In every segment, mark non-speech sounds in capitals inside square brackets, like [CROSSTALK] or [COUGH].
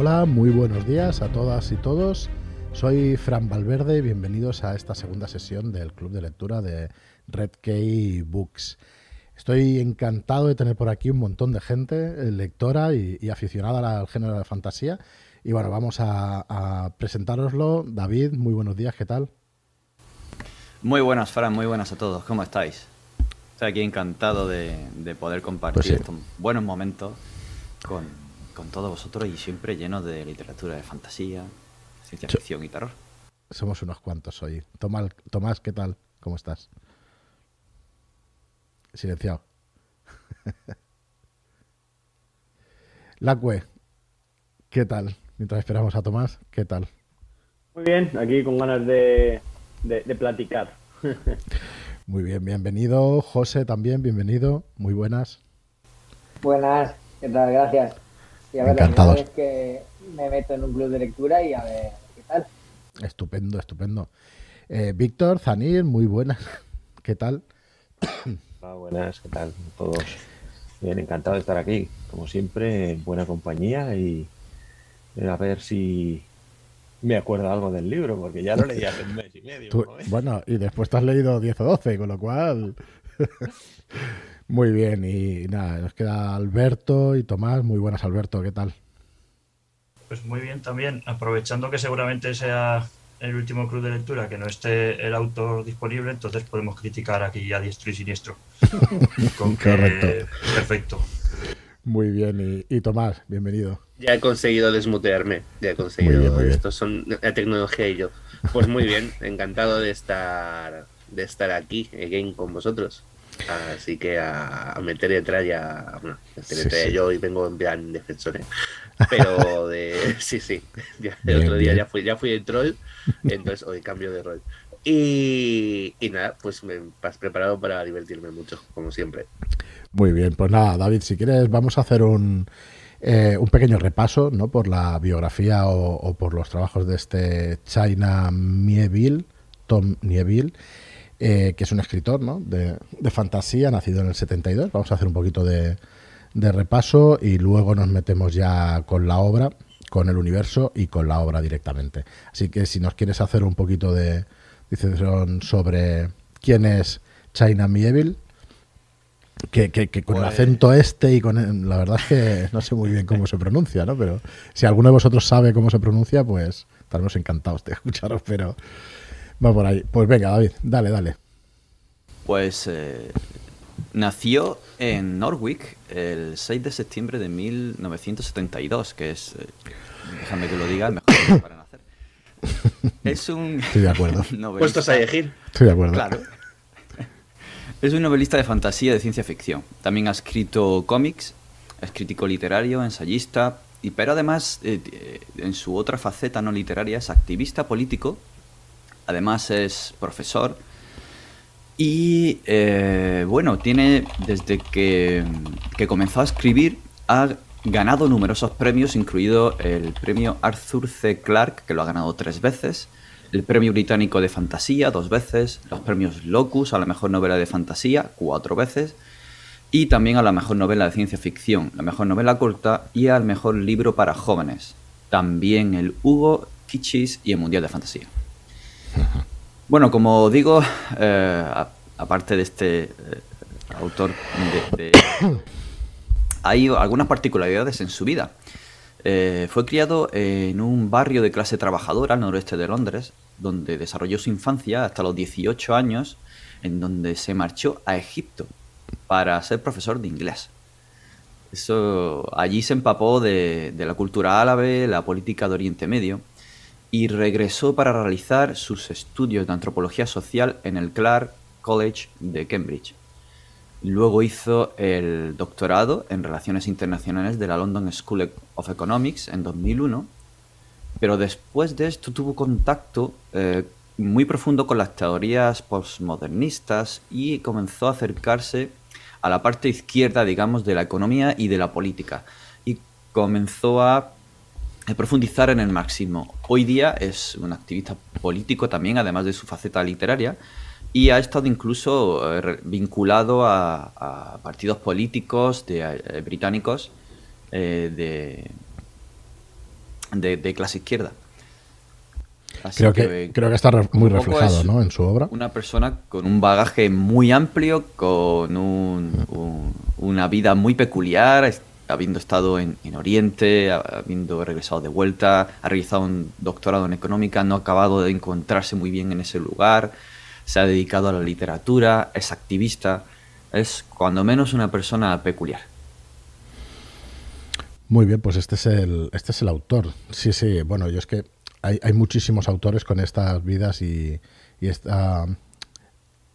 Hola, muy buenos días a todas y todos. Soy Fran Valverde y bienvenidos a esta segunda sesión del Club de Lectura de Red Key Books. Estoy encantado de tener por aquí un montón de gente, eh, lectora y, aficionada al género de fantasía. Y bueno, vamos a, a presentároslo. David, muy buenos días, ¿qué tal? Muy buenas, Fran, muy buenas a todos. ¿Cómo estáis? Estoy aquí encantado de, poder compartir pues estos buenos momentos con, todos vosotros y siempre llenos de literatura de fantasía, ciencia ficción y terror. Somos unos cuantos hoy. Tomás, Tomás ¿qué tal? ¿Cómo estás? Silenciado. [LAUGHS] Lacue, ¿qué tal? Mientras esperamos a Tomás, ¿qué tal? Muy bien, aquí con ganas de, de, platicar. [LAUGHS] Muy bien, bienvenido. José también, bienvenido. Muy buenas. Buenas, ¿qué tal? Gracias. Y a ver, Encantados. la vez que me meto en un club de lectura y a ver qué tal. Estupendo, estupendo. Eh, Víctor, Zanir, muy buenas. [LAUGHS] ¿Qué tal? Hola, buenas, ¿qué tal? Todos. Bien, encantado de estar aquí, como siempre, en buena compañía y a ver si me acuerdo algo del libro, porque ya lo leí hace un mes y medio. bueno, y después te has leído 10 o 12, con lo cual... [LAUGHS] muy bien, y nada, nos queda Alberto y Tomás. Muy buenas, Alberto, ¿qué tal? Pues muy bien también, aprovechando que seguramente sea el último club de lectura, que no esté el autor disponible, entonces podemos criticar aquí a diestro y siniestro. [LAUGHS] Correcto. Perfecto. Muy bien, y Tomás, bienvenido. Ya he conseguido desmutearme, ya he conseguido. Esto son la tecnología y yo. Pues muy bien, [LAUGHS] encantado de estar de estar aquí again con vosotros. Así que a, meter detrás ya, bueno, meter yo y vengo en plan defensores. Pero de [LAUGHS] sí, sí. [LAUGHS] el otro día ya fui, ya fui el troll, entonces hoy cambio de rol. Y, y nada, pues me has preparado para divertirme mucho, como siempre. Muy bien, pues nada, David, si quieres, vamos a hacer un eh, un pequeño repaso ¿no? por la biografía o, por los trabajos de este China Mieville, Tom Nieville, eh, que es un escritor ¿no? de, fantasía, nacido en el 72. Vamos a hacer un poquito de, repaso y luego nos metemos ya con la obra, con el universo y con la obra directamente. Así que si nos quieres hacer un poquito de discusión sobre quién es China Mieville, que, con el pues acento este y con la verdad es que [LAUGHS] no sé muy bien cómo se pronuncia, ¿no? Pero si alguno de vosotros sabe cómo se pronuncia, pues estaremos encantados de escucharos, pero va por ahí. Pues venga, David, dale, dale. Pues eh, nació en Norwich el 6 de septiembre de 1972, que es, eh, déjame que lo diga, el mejor para nacer. [LAUGHS] Es un... Estoy de acuerdo. [LAUGHS] Puestos a elegir. Estoy de acuerdo. Claro. [LAUGHS] Es un novelista de fantasía y de ciencia ficción. También ha escrito cómics, es crítico literario, ensayista, y, pero además eh, eh, en su otra faceta no literaria es activista político, además es profesor y eh, bueno, tiene desde que, que comenzó a escribir ha ganado numerosos premios, incluido el premio Arthur C. Clarke, que lo ha ganado tres veces, el Premio Británico de Fantasía dos veces, los premios Locus a la mejor novela de fantasía cuatro veces y también a la mejor novela de ciencia ficción, la mejor novela corta y al mejor libro para jóvenes. También el Hugo, Kichis y el Mundial de Fantasía. Bueno, como digo, eh, aparte de este eh, autor, [COUGHS] hay algunas particularidades en su vida. Eh, fue criado en un barrio de clase trabajadora al noroeste de Londres, donde desarrolló su infancia hasta los 18 años, en donde se marchó a Egipto para ser profesor de inglés. Eso, allí se empapó de, de la cultura árabe, la política de Oriente Medio, y regresó para realizar sus estudios de antropología social en el Clark College de Cambridge. Luego hizo el doctorado en Relaciones Internacionales de la London School of Economics en 2001, pero después de esto tuvo contacto eh, muy profundo con las teorías postmodernistas y comenzó a acercarse a la parte izquierda, digamos, de la economía y de la política. Y comenzó a profundizar en el marxismo. Hoy día es un activista político también, además de su faceta literaria, y ha estado incluso eh, vinculado a, partidos políticos de, eh, británicos eh, de, de, clase izquierda. creo, que, creo que está muy reflejado ¿no? en su obra. Una persona con un bagaje muy amplio, con una vida muy peculiar, habiendo estado en, Oriente, habiendo regresado de vuelta, ha realizado un doctorado en económica, no ha acabado de encontrarse muy bien en ese lugar, se ha dedicado a la literatura, es activista, es cuando menos una persona peculiar. Muy bien, pues este es el, este es el autor. Sí, sí, bueno, yo es que hay, muchísimos autores con estas vidas y, y esta,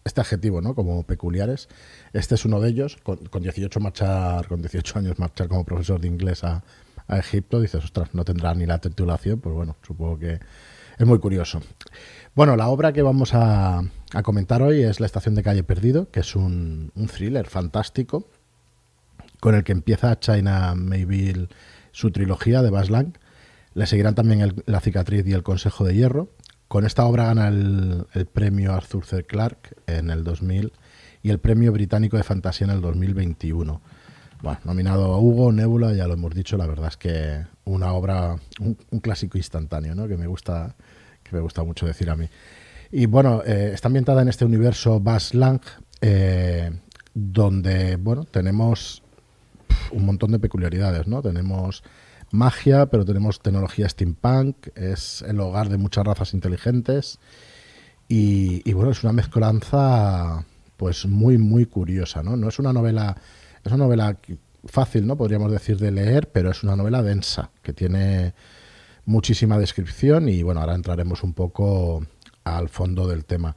este adjetivo, ¿no? Como peculiares. Este es uno de ellos, con, 18 marchar, con 18 años marchar como profesor de inglés a, Egipto, dices, ostras, no tendrá ni la titulación, pues bueno, supongo que es muy curioso. Bueno, la obra que vamos a, comentar hoy es La estación de calle perdido, que es un, thriller fantástico, con el que empieza China Mayville su trilogía de Bas Lang. Le seguirán también La cicatriz y El consejo de hierro. Con esta obra gana el, premio Arthur C. Clarke en el 2000 y el premio británico de fantasía en el 2021. Bueno, nominado a Hugo, Nebula, ya lo hemos dicho, la verdad es que una obra, un, clásico instantáneo, ¿no? que me gusta, que me gusta mucho decir a mí. Y bueno, eh, está ambientada en este universo Bas Lang, eh, donde bueno, tenemos un montón de peculiaridades, ¿no? Tenemos magia, pero tenemos tecnología steampunk, es el hogar de muchas razas inteligentes y, bueno, es una mezcolanza pues muy, muy curiosa, ¿no? No es una novela, es una novela fácil, ¿no? Podríamos decir de leer, pero es una novela densa, que tiene muchísima descripción y bueno, ahora entraremos un poco al fondo del tema.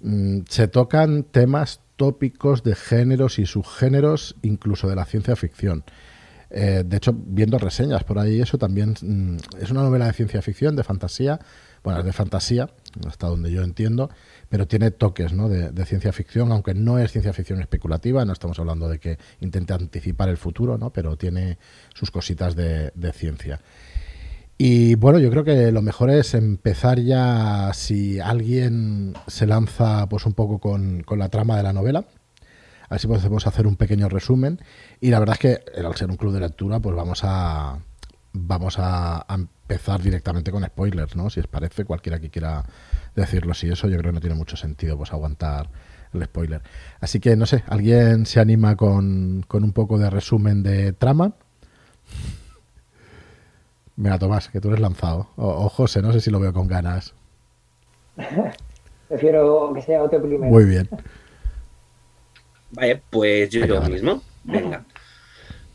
Mm, se tocan temas tópicos de géneros y subgéneros, incluso de la ciencia ficción. Eh, de hecho, viendo reseñas por ahí, eso también mm, es una novela de ciencia ficción, de fantasía. Bueno, es de fantasía, hasta donde yo entiendo, pero tiene toques de, ciencia ficción, aunque no es ciencia ficción especulativa, no estamos hablando de que intente anticipar el futuro, ¿no? pero tiene sus cositas de, ciencia. Y bueno, yo creo que lo mejor es empezar ya, si alguien se lanza pues un poco con la trama de la novela, Así podemos hacer un pequeño resumen. Y la verdad es que al ser un club de lectura, pues vamos a vamos a, empezar directamente con spoilers, ¿no? Si os parece, cualquiera que quiera decirlo así, eso yo creo que no tiene mucho sentido, pues aguantar el spoiler. Así que no sé, ¿alguien se anima con, con un poco de resumen de trama? Mira, Tomás, que tú eres lanzado. O, José, no sé si lo veo con ganas. [LAUGHS] Prefiero que sea otro primero. Muy bien. Vale, pues yo lo mismo. Venga.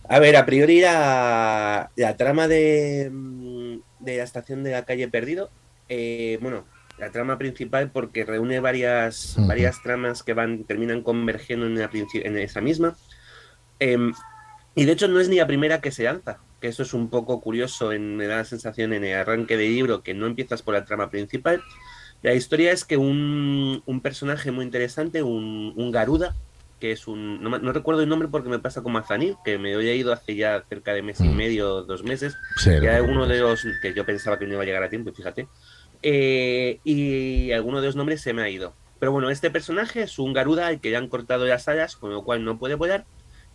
A ver, a priori la, trama de, mm, de, la estación de la calle Perdido, eh, bueno, la trama principal porque reúne varias, varias tramas que van terminan convergiendo en, en esa misma. Em, y de hecho no es ni la primera que se lanza, que eso es un poco curioso, en, me da la sensación en el arranque del libro que no empiezas por la trama principal. La historia es que un, un personaje muy interesante, un, un Garuda, que es un. No, recuerdo el nombre porque me pasa como Azanil, que me había ido hace ya cerca de mes y mm. medio, dos meses. Sí, ya uno de los que yo pensaba que no iba a llegar a tiempo, fíjate. Eh, y alguno de los nombres se me ha ido. Pero bueno, este personaje es un Garuda al que ya han cortado las alas, con lo cual no puede volar.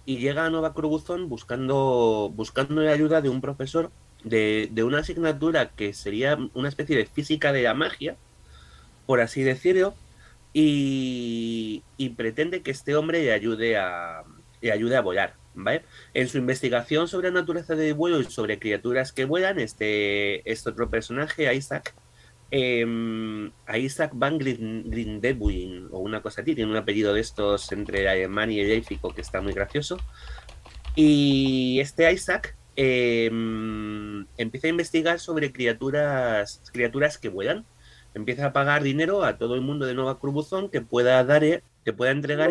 Y llega a Nova Cruzón buscando, buscando la ayuda de un profesor de, de una asignatura que sería una especie de física de la magia, por así decirlo y, pretende que este hombre le ayude a, ayude a volar. ¿vale? En su investigación sobre la naturaleza del vuelo y sobre criaturas que vuelan, este, este otro personaje, Isaac, eh, Isaac Van Grindelwald o una cosa así, tiene un apellido de estos entre alemán y el élfico que está muy gracioso. Y este Isaac em, empieza a investigar sobre criaturas, criaturas que vuelan empieza a pagar dinero a todo el mundo de Nueva Cruzón que pueda dar, que pueda entregar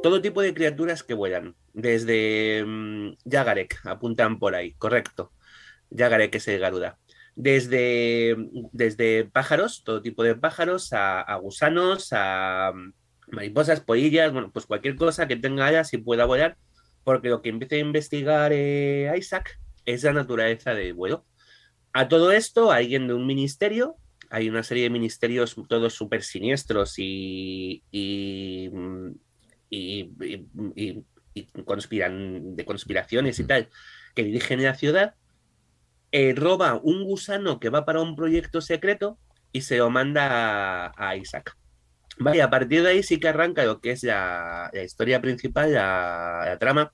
todo tipo de criaturas que vuelan, desde um, Yagarek, apuntan por ahí, correcto. Yagarek es el Garuda. Desde, desde pájaros, todo tipo de pájaros, a, gusanos, a mm, mariposas, polillas, bueno, pues cualquier cosa que tenga alas y pueda volar, porque lo que empieza a investigar eh, Isaac es la naturaleza del vuelo. A todo esto, alguien de un ministerio hay una serie de ministerios todos súper siniestros y, y, conspiran, de conspiraciones y tal, que dirigen la ciudad. eh, roba un gusano que va para un proyecto secreto y se lo manda a, Isaac. Vale, a partir de ahí sí que arranca lo que es la, historia principal, la, trama,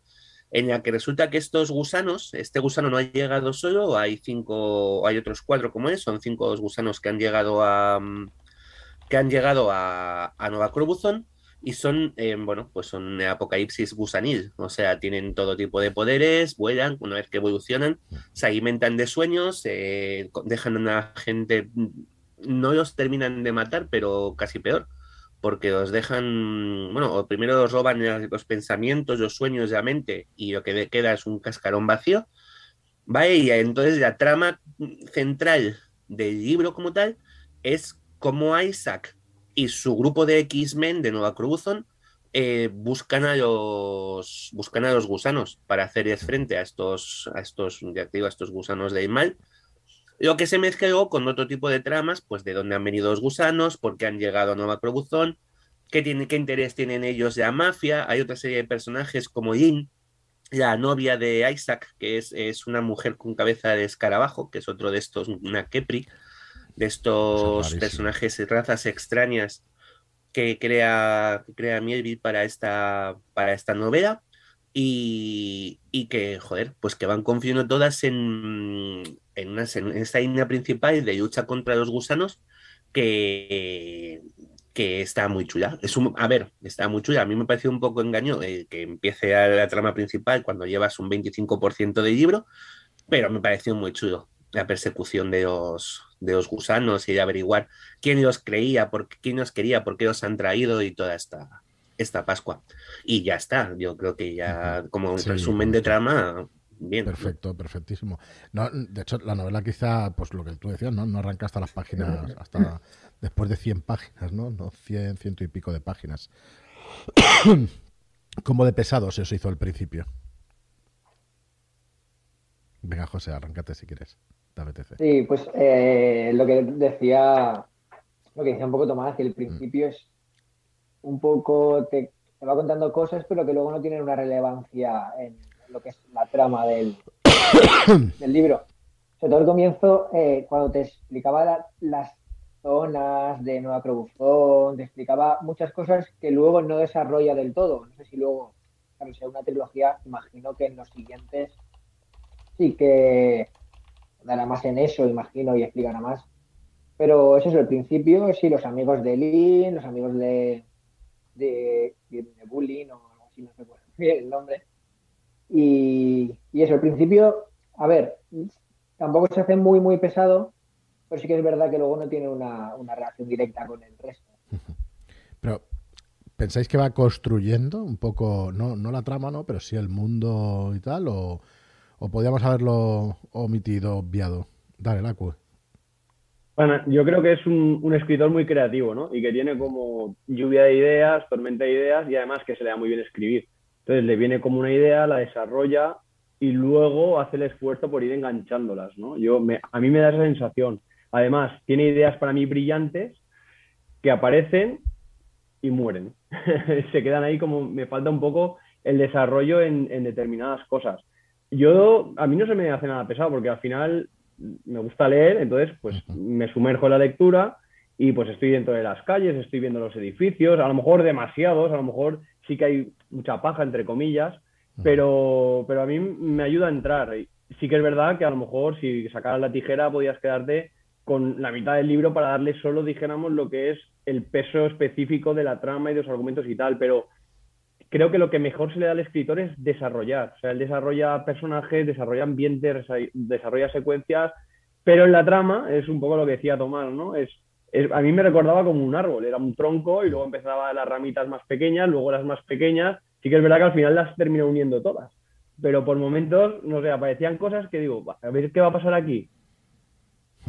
en la que resulta que estos gusanos, este gusano no ha llegado solo, hay cinco, hay otros cuatro como es, son cinco gusanos que han llegado a que han llegado a, a Nueva Crobuzón y son, eh, bueno, pues son apocalipsis gusanil, o sea, tienen todo tipo de poderes, vuelan, una vez que evolucionan, se alimentan de sueños, eh, dejan a la gente, no los terminan de matar, pero casi peor, porque los dejan, bueno, primero los roban los pensamientos, los sueños de la mente y lo que queda es un cascarón vacío, ¿vale? Y entonces la trama central del libro como tal es cómo Isaac y su grupo de X-Men de Nueva Cruzon eh, buscan, a los, buscan a los gusanos para hacerles frente a estos, a estos, ya a estos gusanos de mal. Lo que se mezcló con otro tipo de tramas, pues de dónde han venido los gusanos, por qué han llegado a Nueva Cruzon, qué, tiene, qué interés tienen ellos de la mafia. Hay otra serie de personajes como Lynn, la novia de Isaac, que es, es, una mujer con cabeza de escarabajo, que es otro de estos, una Kepri de estos personajes y razas extrañas que crea, que crea Mielville para esta, para esta novela y, que, joder, pues que van confiando todas en, en, una, en esta línea principal de lucha contra los gusanos que, que está muy chula. Es un, a ver, está muy chula. A mí me parece un poco engaño eh, que empiece a la trama principal cuando llevas un 25% de libro, pero me pareció muy chulo la persecución de los, de los gusanos y averiguar quién los creía, por, quién los quería, por qué los han traído y toda esta, esta Pascua. Y ya está, yo creo que ya como un resumen de trama, bien. Perfecto, perfectísimo. No, de hecho, la novela quizá, pues lo que tú decías, ¿no? No arranca hasta las páginas, [LAUGHS] hasta después de 100 páginas, ¿no? No 100, ciento y pico de páginas. [COUGHS] ¿Cómo de pesado se os hizo al principio? Venga, José, arrancate si quieres. Sí, pues eh, lo que decía, lo que decía un poco Tomás, que el principio es un poco, te, va contando cosas, pero que luego no tienen una relevancia en lo que es la trama del, [COUGHS] del libro. Sobre todo el comienzo, eh, cuando te explicaba las zonas de Nueva Crobuzón, te explicaba muchas cosas que luego no desarrolla del todo. No sé si luego, claro, sea una trilogía, imagino que en los siguientes sí que dará más en eso, imagino, y explicará más. Pero eso es el principio, sí, los amigos de Lynn, los amigos de, de, de Bullying, o algo así, no sé cuál es el nombre. Y, y eso, el principio, a ver, tampoco se hace muy, muy pesado, pero sí que es verdad que luego no tiene una, una relación directa con el resto. [LAUGHS] Pero, ¿pensáis que va construyendo un poco, no, no la trama, no, pero sí el mundo y tal? ¿O, ¿O podríamos haberlo omitido, obviado? Dale, Lacu. Bueno, yo creo que es un, escritor muy creativo, ¿no? Y que tiene como lluvia de ideas, tormenta de ideas y además que se le da muy bien escribir. Entonces le viene como una idea, la desarrolla y luego hace el esfuerzo por ir enganchándolas, ¿no? Yo a mí me da esa sensación. Además, tiene ideas para mí brillantes que aparecen y mueren. [LAUGHS] se quedan ahí como me falta un poco el desarrollo en determinadas cosas yo, a mí no se me hace nada pesado porque al final me gusta leer, entonces pues me sumerjo en la lectura y pues estoy dentro de las calles, estoy viendo los edificios, a lo mejor demasiados, a lo mejor sí que hay mucha paja, entre comillas, pero, pero a mí me ayuda a entrar. Sí que es verdad que a lo mejor si sacaras la tijera podías quedarte con la mitad del libro para darle solo, dijéramos, lo que es el peso específico de la trama y de los argumentos y tal, pero creo que lo que mejor se le da al escritor es desarrollar. O sea, él desarrolla personajes, desarrolla ambientes, desarrolla secuencias, pero en la trama es un poco lo que decía Tomás, ¿no? Es, a mí me recordaba como un árbol, era un tronco y luego empezaba las ramitas más pequeñas, luego las más pequeñas. Sí que es verdad que al final las terminó uniendo todas. Pero por momentos, no sé, aparecían cosas que digo, a ver qué va a pasar aquí.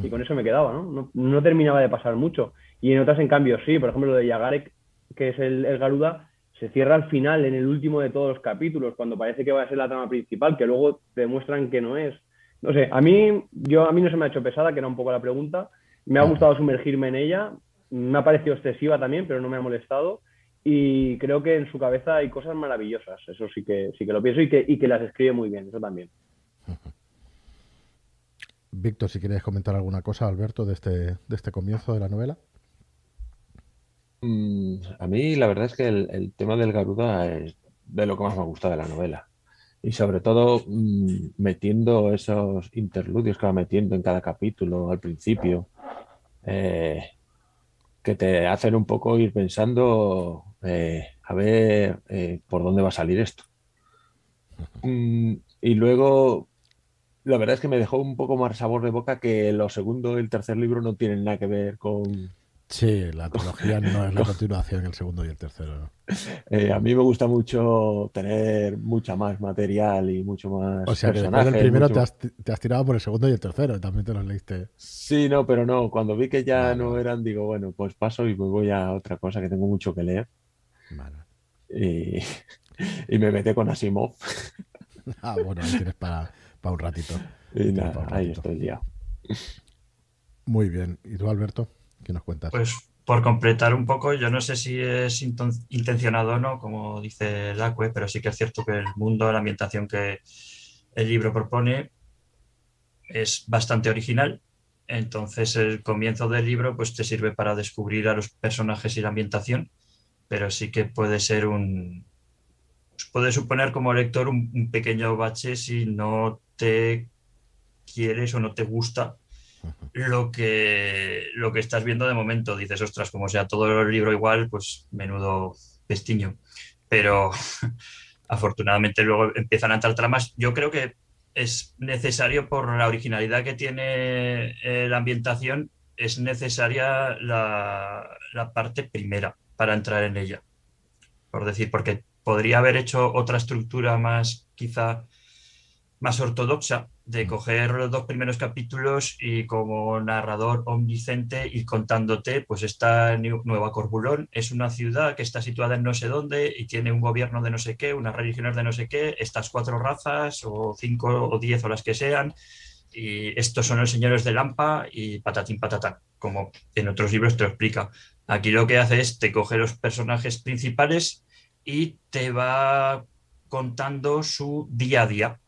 Y con eso me quedaba, ¿no? No, terminaba de pasar mucho. Y en otras, en cambio, sí. Por ejemplo, lo de Yagarek, que es el, el Garuda, se cierra al final, en el último de todos los capítulos, cuando parece que va a ser la trama principal, que luego demuestran que no es. No sé, a mí, yo, a mí no se me ha hecho pesada, que era un poco la pregunta. Me ha gustado sumergirme en ella. Me ha parecido excesiva también, pero no me ha molestado. Y creo que en su cabeza hay cosas maravillosas. Eso sí que, sí que lo pienso y que, y que las escribe muy bien, eso también. Víctor, si quieres comentar alguna cosa, Alberto, de este, de este comienzo de la novela. Mm, a mí la verdad es que el, tema del Garuda es de lo que más me gusta de la novela. Y sobre todo mm, metiendo esos interludios que va metiendo en cada capítulo al principio, eh, que te hacen un poco ir pensando eh, a ver eh, por dónde va a salir esto. Mm, y luego, la verdad es que me dejó un poco más sabor de boca que lo segundo y el tercer libro no tienen nada que ver con, Sí, la trilogía no es la [LAUGHS] continuación el segundo y el tercero. Eh, a mí me gusta mucho tener mucha más material y mucho más. O sea, que después del primero te has, tirado por el segundo y el tercero, también te los leíste. Sí, no, pero no. Cuando vi que ya no eran, digo, bueno, pues paso y me voy a otra cosa que tengo mucho que leer. Vale. Y, [LAUGHS] me metí con Asimov. [LAUGHS] ah, bueno, ahí tienes para, un ratito. Y nada, ahí estoy ya. Muy bien. ¿Y tú, Alberto? ¿Qué nos cuentas? Pues por completar un poco, yo no sé si es intencionado o no, como dice Lacue, pero sí que es cierto que el mundo, la ambientación que el libro propone es bastante original. Entonces el comienzo del libro pues te sirve para descubrir a los personajes y la ambientación, pero sí que puede ser un... puede suponer como lector un, un pequeño bache si no te quieres o no te gusta lo que, lo que estás viendo de momento. Dices, ostras, como sea todo el libro igual, pues menudo pestiño. Pero [LAUGHS] afortunadamente luego empiezan a entrar tramas. Yo creo que es necesario por la originalidad que tiene eh, la ambientación, es necesaria la, la parte primera para entrar en ella. Por decir, porque podría haber hecho otra estructura más quizá más ortodoxa de coger los dos primeros capítulos y como narrador omnisciente ir contándote, pues esta Nueva Corbulón es una ciudad que está situada en no sé dónde y tiene un gobierno de no sé qué, unas religiones de no sé qué, estas cuatro razas o cinco o diez o las que sean, y estos son los señores de Lampa y patatín patatán, como en otros libros te lo explica. Aquí lo que hace es te coge los personajes principales y te va contando su día a día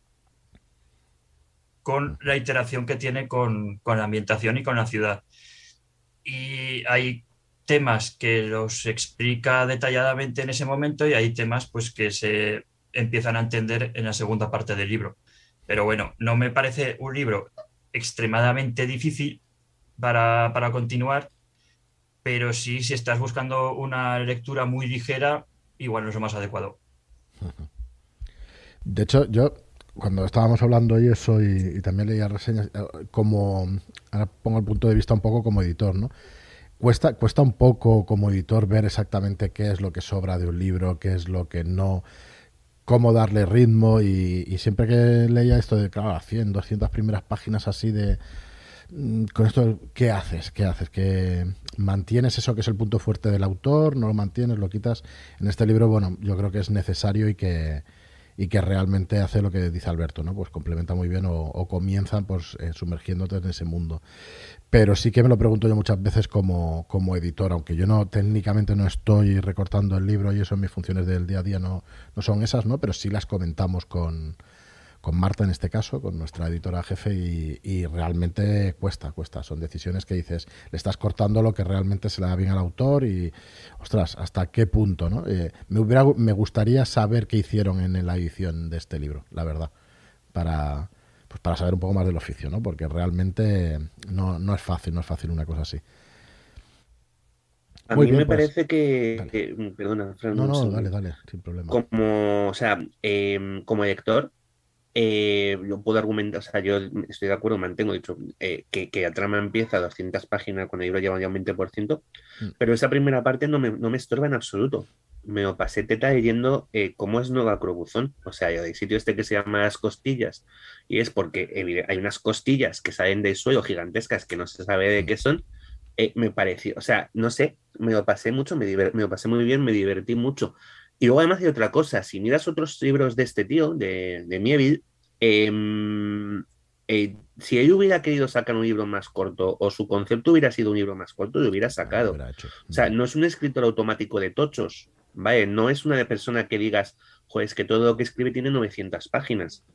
con la iteración que tiene con, la ambientación y con la ciudad. Y hay temas que los explica detalladamente en ese momento y hay temas pues que se empiezan a entender en la segunda parte del libro. Pero bueno, no me parece un libro extremadamente difícil para, para continuar, pero sí, si estás buscando una lectura muy ligera, igual no es lo más adecuado. [LAUGHS] De hecho, yo cuando estábamos hablando y eso y, también leía reseñas, eh, como, ahora pongo el punto de vista un poco como editor, ¿no? Cuesta, cuesta un poco como editor ver exactamente qué es lo que sobra de un libro, qué es lo que no, cómo darle ritmo y, siempre que leía esto de, claro, 100, 200 primeras páginas así de, mm, con esto, ¿qué haces? ¿Qué haces? ¿Que mantienes eso que es el punto fuerte del autor? ¿No lo mantienes? ¿Lo quitas? En este libro, bueno, yo creo que es necesario y que, y que realmente hace lo que dice Alberto, ¿no? Pues complementa muy bien o, comienzan pues eh, sumergiéndote en ese mundo. Pero sí que me lo pregunto yo muchas veces como, como editor, aunque yo no técnicamente no estoy recortando el libro y eso en mis funciones del día a día no, no son esas, ¿no? Pero sí las comentamos con, con Marta en este caso, con nuestra editora jefe, y, realmente cuesta, cuesta. Son decisiones que dices, le estás cortando lo que realmente se le da bien al autor y, ostras, ¿hasta qué punto? ¿no? Eh, me, hubiera, me gustaría saber qué hicieron en la edición de este libro, la verdad, para, pues para saber un poco más del oficio, ¿no? porque realmente no, no es fácil, no es fácil una cosa así. A mí me pues, parece que, perdona, no, no, dale, dale, sin problema. Como, o sea, em, como lector, eh, yo puedo argumentar, o sea, yo estoy de acuerdo, mantengo, dicho, eh, que, que, la trama empieza a 200 páginas cuando el libro lleva ya un 20%, mm. pero esa primera parte no me, no me estorba en absoluto. Me lo pasé teta leyendo eh, cómo es Nueva Crobuzón. O sea, hay sitio este que se llama Las Costillas, y es porque hay unas costillas que salen del suelo gigantescas que no se sabe de mm. qué son. me pareció, o sea, no sé, me lo pasé mucho, me, me lo pasé muy bien, me divertí mucho. Y luego además hay otra cosa, si miras otros libros de este tío, de, de Mieville, em, eh, si él hubiera querido sacar un libro más corto o su concepto hubiera sido un libro más corto, lo hubiera sacado. O sea, no es un escritor automático de tochos, ¿vale? No es una persona que digas, joder, es que todo lo que escribe tiene 900 páginas.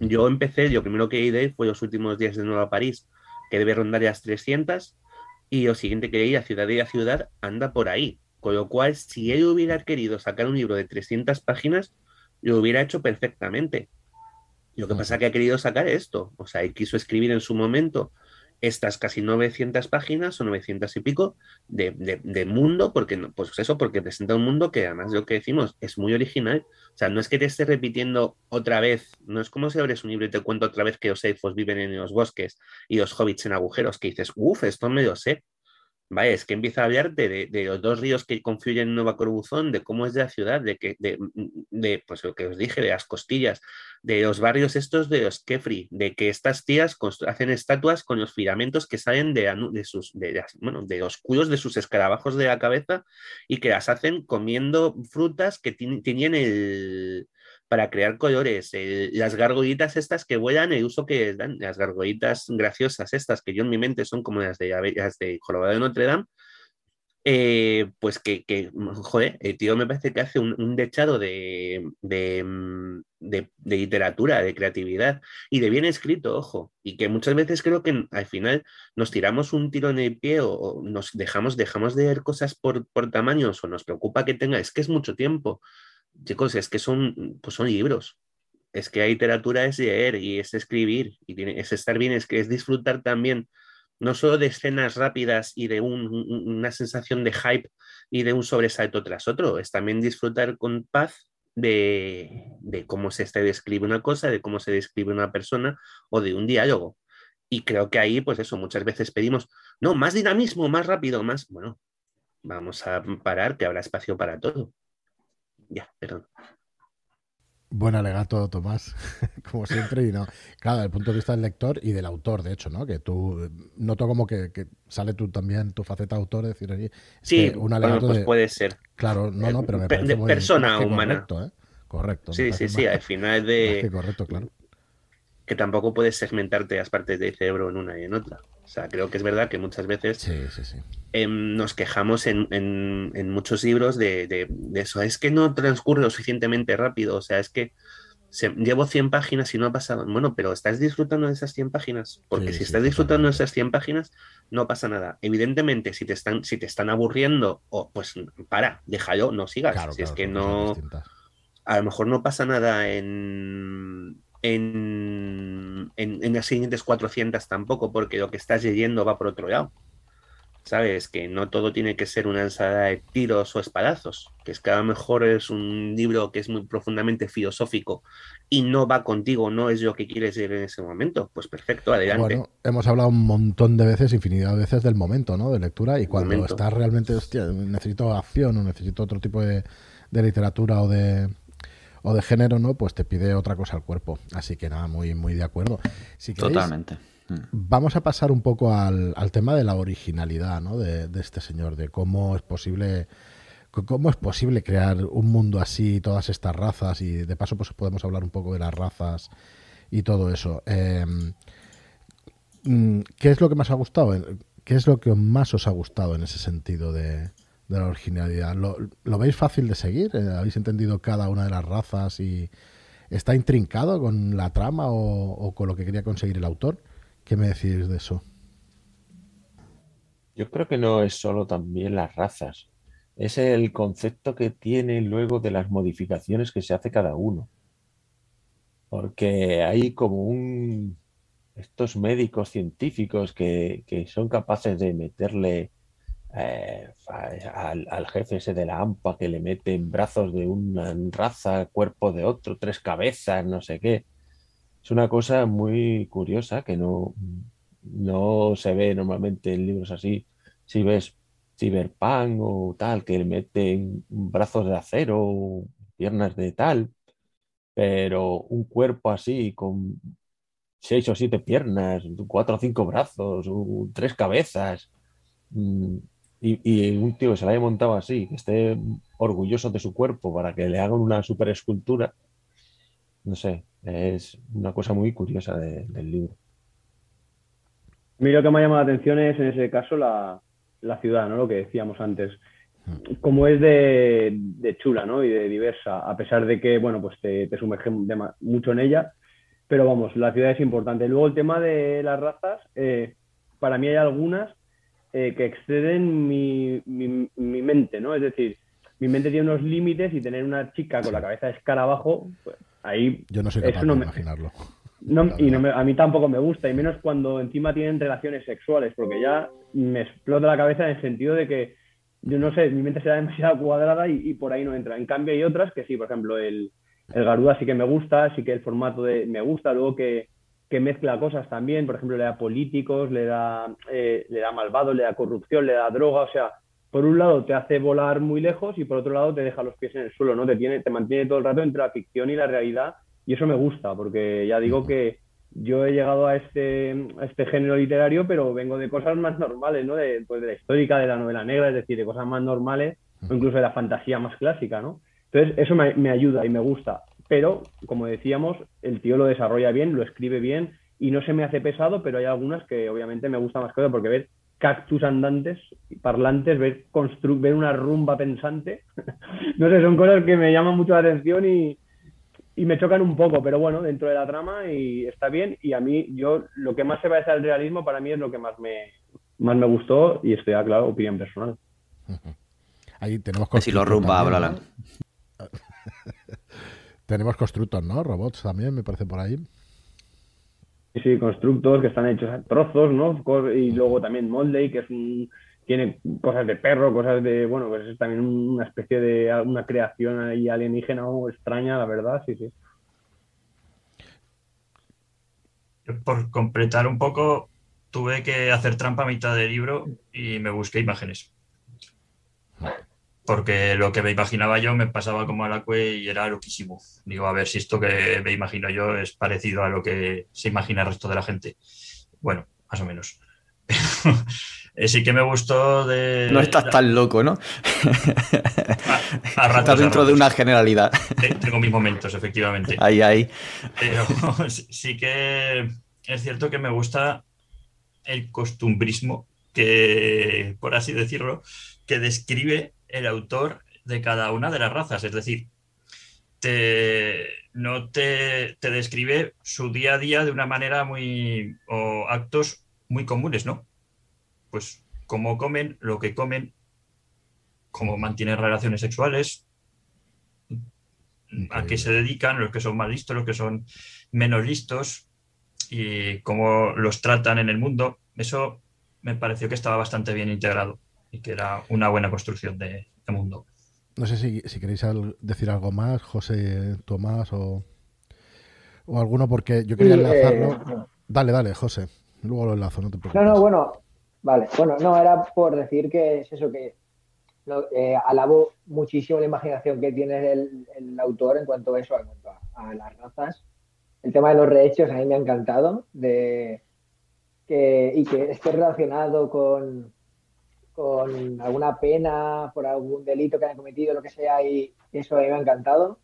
Yo empecé, lo primero que leí fue los últimos días de Nueva París, que debe rondar las 300, y lo siguiente que leí, a ciudad y a ciudad, anda por ahí. Con lo cual, si él hubiera querido sacar un libro de 300 páginas, lo hubiera hecho perfectamente. Lo que pasa es que ha querido sacar esto. O sea, él quiso escribir en su momento estas casi 900 páginas o 900 y pico de, mundo, porque pues eso, porque presenta un mundo que además lo que decimos es muy original. O sea, no es que te esté repitiendo otra vez, no es como si abres un libro y te cuento otra vez que los elfos viven en los bosques y los hobbits en agujeros, que dices, uff, esto me lo sé. Vale, es que empieza a hablar de, los dos ríos que confluyen en Nueva Corbuzón, de cómo es la ciudad, de que, de, pues lo que os dije, de las costillas, de los barrios estos de los Kefri, de que estas tías hacen estatuas con los filamentos que salen de, sus, de, bueno, de los culos de sus escarabajos de la cabeza y que las hacen comiendo frutas que tienen el, para crear colores. las gargolitas estas que vuelan, el uso que dan, las gargolitas graciosas estas, que yo en mi mente son como las de, las de Jorobado de Notre Dame, eh, pues que, que, joder, el tío me parece que hace un, dechado de, de, de, literatura, de creatividad y de bien escrito, ojo, y que muchas veces creo que al final nos tiramos un tiro en el pie o, nos dejamos, dejamos de ver cosas por, por tamaños o nos preocupa que tenga, es que es mucho tiempo chicos, es que son, pues son libros. Es que la literatura es leer y es escribir y es estar bien, es que es disfrutar también no solo de escenas rápidas y de una sensación de hype y de un sobresalto tras otro, es también disfrutar con paz de, cómo se describe una cosa, de cómo se describe una persona o de un diálogo. Y creo que ahí, pues eso, muchas veces pedimos, no, más dinamismo, más rápido, más, bueno, vamos a parar, que habrá espacio para todo. Ya, perdón. Buen alegato, Tomás, [LAUGHS] como siempre, y no, claro, desde el punto de vista del lector y del autor, de hecho, ¿no? Que tú, noto como que, sale tú también, tu faceta autor, decir allí. Sí, un alegato pues puede ser. Claro, no, no, pero me parece muy, persona humana. Correcto, ¿eh? Correcto. Sí, sí, sí, al final de... Correcto, claro que tampoco puedes segmentarte las partes del cerebro en una y en otra. O sea, creo que es verdad que muchas veces em, nos quejamos en, muchos libros de, eso. Es que no transcurre lo suficientemente rápido. O sea, es que llevo 100 páginas y no ha pasado. Bueno, pero ¿estás disfrutando de esas 100 páginas? Porque si estás disfrutando de esas 100 páginas, no pasa nada. Evidentemente, si te están, si te están aburriendo, o pues para, déjalo, no sigas. si es que no... A lo mejor no pasa nada en en, en, las siguientes 400 tampoco, porque lo que estás leyendo va por otro lado. ¿Sabes? Que no todo tiene que ser una ensalada de tiros o espadazos, que es que a lo mejor es un libro que es muy profundamente filosófico y no va contigo, no es lo que quieres leer en ese momento. Pues perfecto, adelante. Bueno, hemos hablado un montón de veces, infinidad de veces del momento, ¿no? De lectura y cuando estás realmente, hostia, necesito acción o necesito otro tipo de literatura o de, o de género, ¿no? Pues te pide otra cosa al cuerpo. Así que nada, muy, muy de acuerdo. Totalmente. Vamos a pasar un poco al, tema de la originalidad, ¿no? De, este señor, de cómo es posible. ¿Cómo es posible crear un mundo así, todas estas razas? Y de paso, pues podemos hablar un poco de las razas y todo eso. Em, mm, ¿Qué es lo que más ha gustado? ¿Qué es lo que más os ha gustado en ese sentido de, de la originalidad. ¿Lo, veis fácil de seguir? Eh, ¿Habéis entendido cada una de las razas y está intrincado con la trama o, con lo que quería conseguir el autor? ¿Qué me decís de eso? Yo creo que no es solo también las razas, es el concepto que tiene luego de las modificaciones que se hace cada uno. Porque hay como un... estos médicos científicos que, que son capaces de meterle eh, al, jefe ese de la AMPA que le mete en brazos de una raza, cuerpo de otro, tres cabezas, no sé qué. Es una cosa muy curiosa que no, no se ve normalmente en libros así. Si ves Cyberpunk o tal, que le meten brazos de acero, piernas de tal, pero un cuerpo así con seis o siete piernas, cuatro o cinco brazos, tres cabezas, mm, y, un tío que se la haya montado así, que esté orgulloso de su cuerpo para que le hagan una super escultura, no sé, es una cosa muy curiosa del libro. A mí lo que me ha llamado la atención es en ese caso la, ciudad, ¿no? Lo que decíamos antes. Como es de, chula, ¿no? Y de diversa, a pesar de que, bueno, pues te, te sumerge mucho en ella, pero vamos, la ciudad es importante. Luego el tema de las razas, eh, para mí hay algunas eh, que exceden mi, mi, mi, mente, ¿no? Es decir, mi mente tiene unos límites y tener una chica con la cabeza de escarabajo, pues ahí... Yo no soy capaz de imaginarlo. No, y no a mí tampoco me gusta, y menos cuando encima tienen relaciones sexuales, porque ya me explota la cabeza en el sentido de que, yo no sé, mi mente será [LAUGHS] demasiado cuadrada y, y por ahí no entra. En cambio hay otras que sí, por ejemplo, el, el Garuda sí que me gusta, sí que el formato de, me gusta, luego que, que mezcla cosas también, por ejemplo, le da políticos, le da, eh, le da malvado, le da corrupción, le da droga, o sea, por un lado te hace volar muy lejos y por otro lado te deja los pies en el suelo, ¿no? Te, tiene, te mantiene todo el rato entre la ficción y la realidad y eso me gusta, porque ya digo que yo he llegado a este, este género literario, pero vengo de cosas más normales, ¿no? De, pues de la histórica, de la novela negra, es decir, de cosas más normales o incluso de la fantasía más clásica, ¿no? Entonces, eso me ayuda y me gusta. Pero, como decíamos, el tío lo desarrolla bien, lo escribe bien y no se me hace pesado, pero hay algunas que obviamente me gusta más que porque ver cactus andantes, parlantes, ver, ver una rumba pensante, [LAUGHS] no sé, son cosas que me llaman mucho la atención y, y me chocan un poco, pero bueno, dentro de la trama y está bien. Y a mí, yo, lo que más se parece al realismo para mí es lo que más me, más me gustó y estoy claro, opinión personal. [LAUGHS] Ahí tenemos Si lo rumba, háblala. [LAUGHS] tenemos constructos, ¿no? Robots también, me parece por ahí. Sí, constructos que están hechos a trozos, ¿no? Y luego también Moldey, que es un, tiene cosas de perro, cosas de, bueno, pues es también una especie de una creación ahí alienígena o extraña, la verdad, sí, sí. Por completar un poco, tuve que hacer trampa a mitad del libro y me busqué imágenes. Porque lo que me imaginaba yo me pasaba como a la cue y era loquísimo. Digo, a ver si esto que me imagino yo es parecido a lo que se imagina el resto de la gente. Bueno, más o menos. [LAUGHS] Eh, sí que me gustó de... No estás tan loco, ¿no? A, [LAUGHS] estás dentro de una generalidad. Tengo mis momentos, efectivamente. Ahí, ahí. Pero [LAUGHS] sí que es cierto que me gusta el costumbrismo que, por así decirlo, que describe el autor de cada una de las razas. Es decir, te, no te, te describe su día a día de una manera muy... o actos muy comunes, ¿no? pues cómo comen, lo que comen, cómo mantienen relaciones sexuales, a qué se dedican, los que son más listos, los que son menos listos y cómo los tratan en el mundo. Eso me pareció que estaba bastante bien integrado y que era una buena construcción de, mundo. No sé si, queréis decir algo más, José, Tomás o, o alguno, porque yo quería enlazarlo. Eh, dale, dale, José. Luego lo enlazo, no te preocupes. No, no, bueno, Vale, bueno, no, era por decir que es eso, que eh, alabo muchísimo la imaginación que tiene el, autor en cuanto a eso, en cuanto a, las razas. El tema de los rehechos a mí me ha encantado de, que, y que esté relacionado con, con alguna pena por algún delito que hayan cometido, lo que sea, y eso a mí me ha encantado.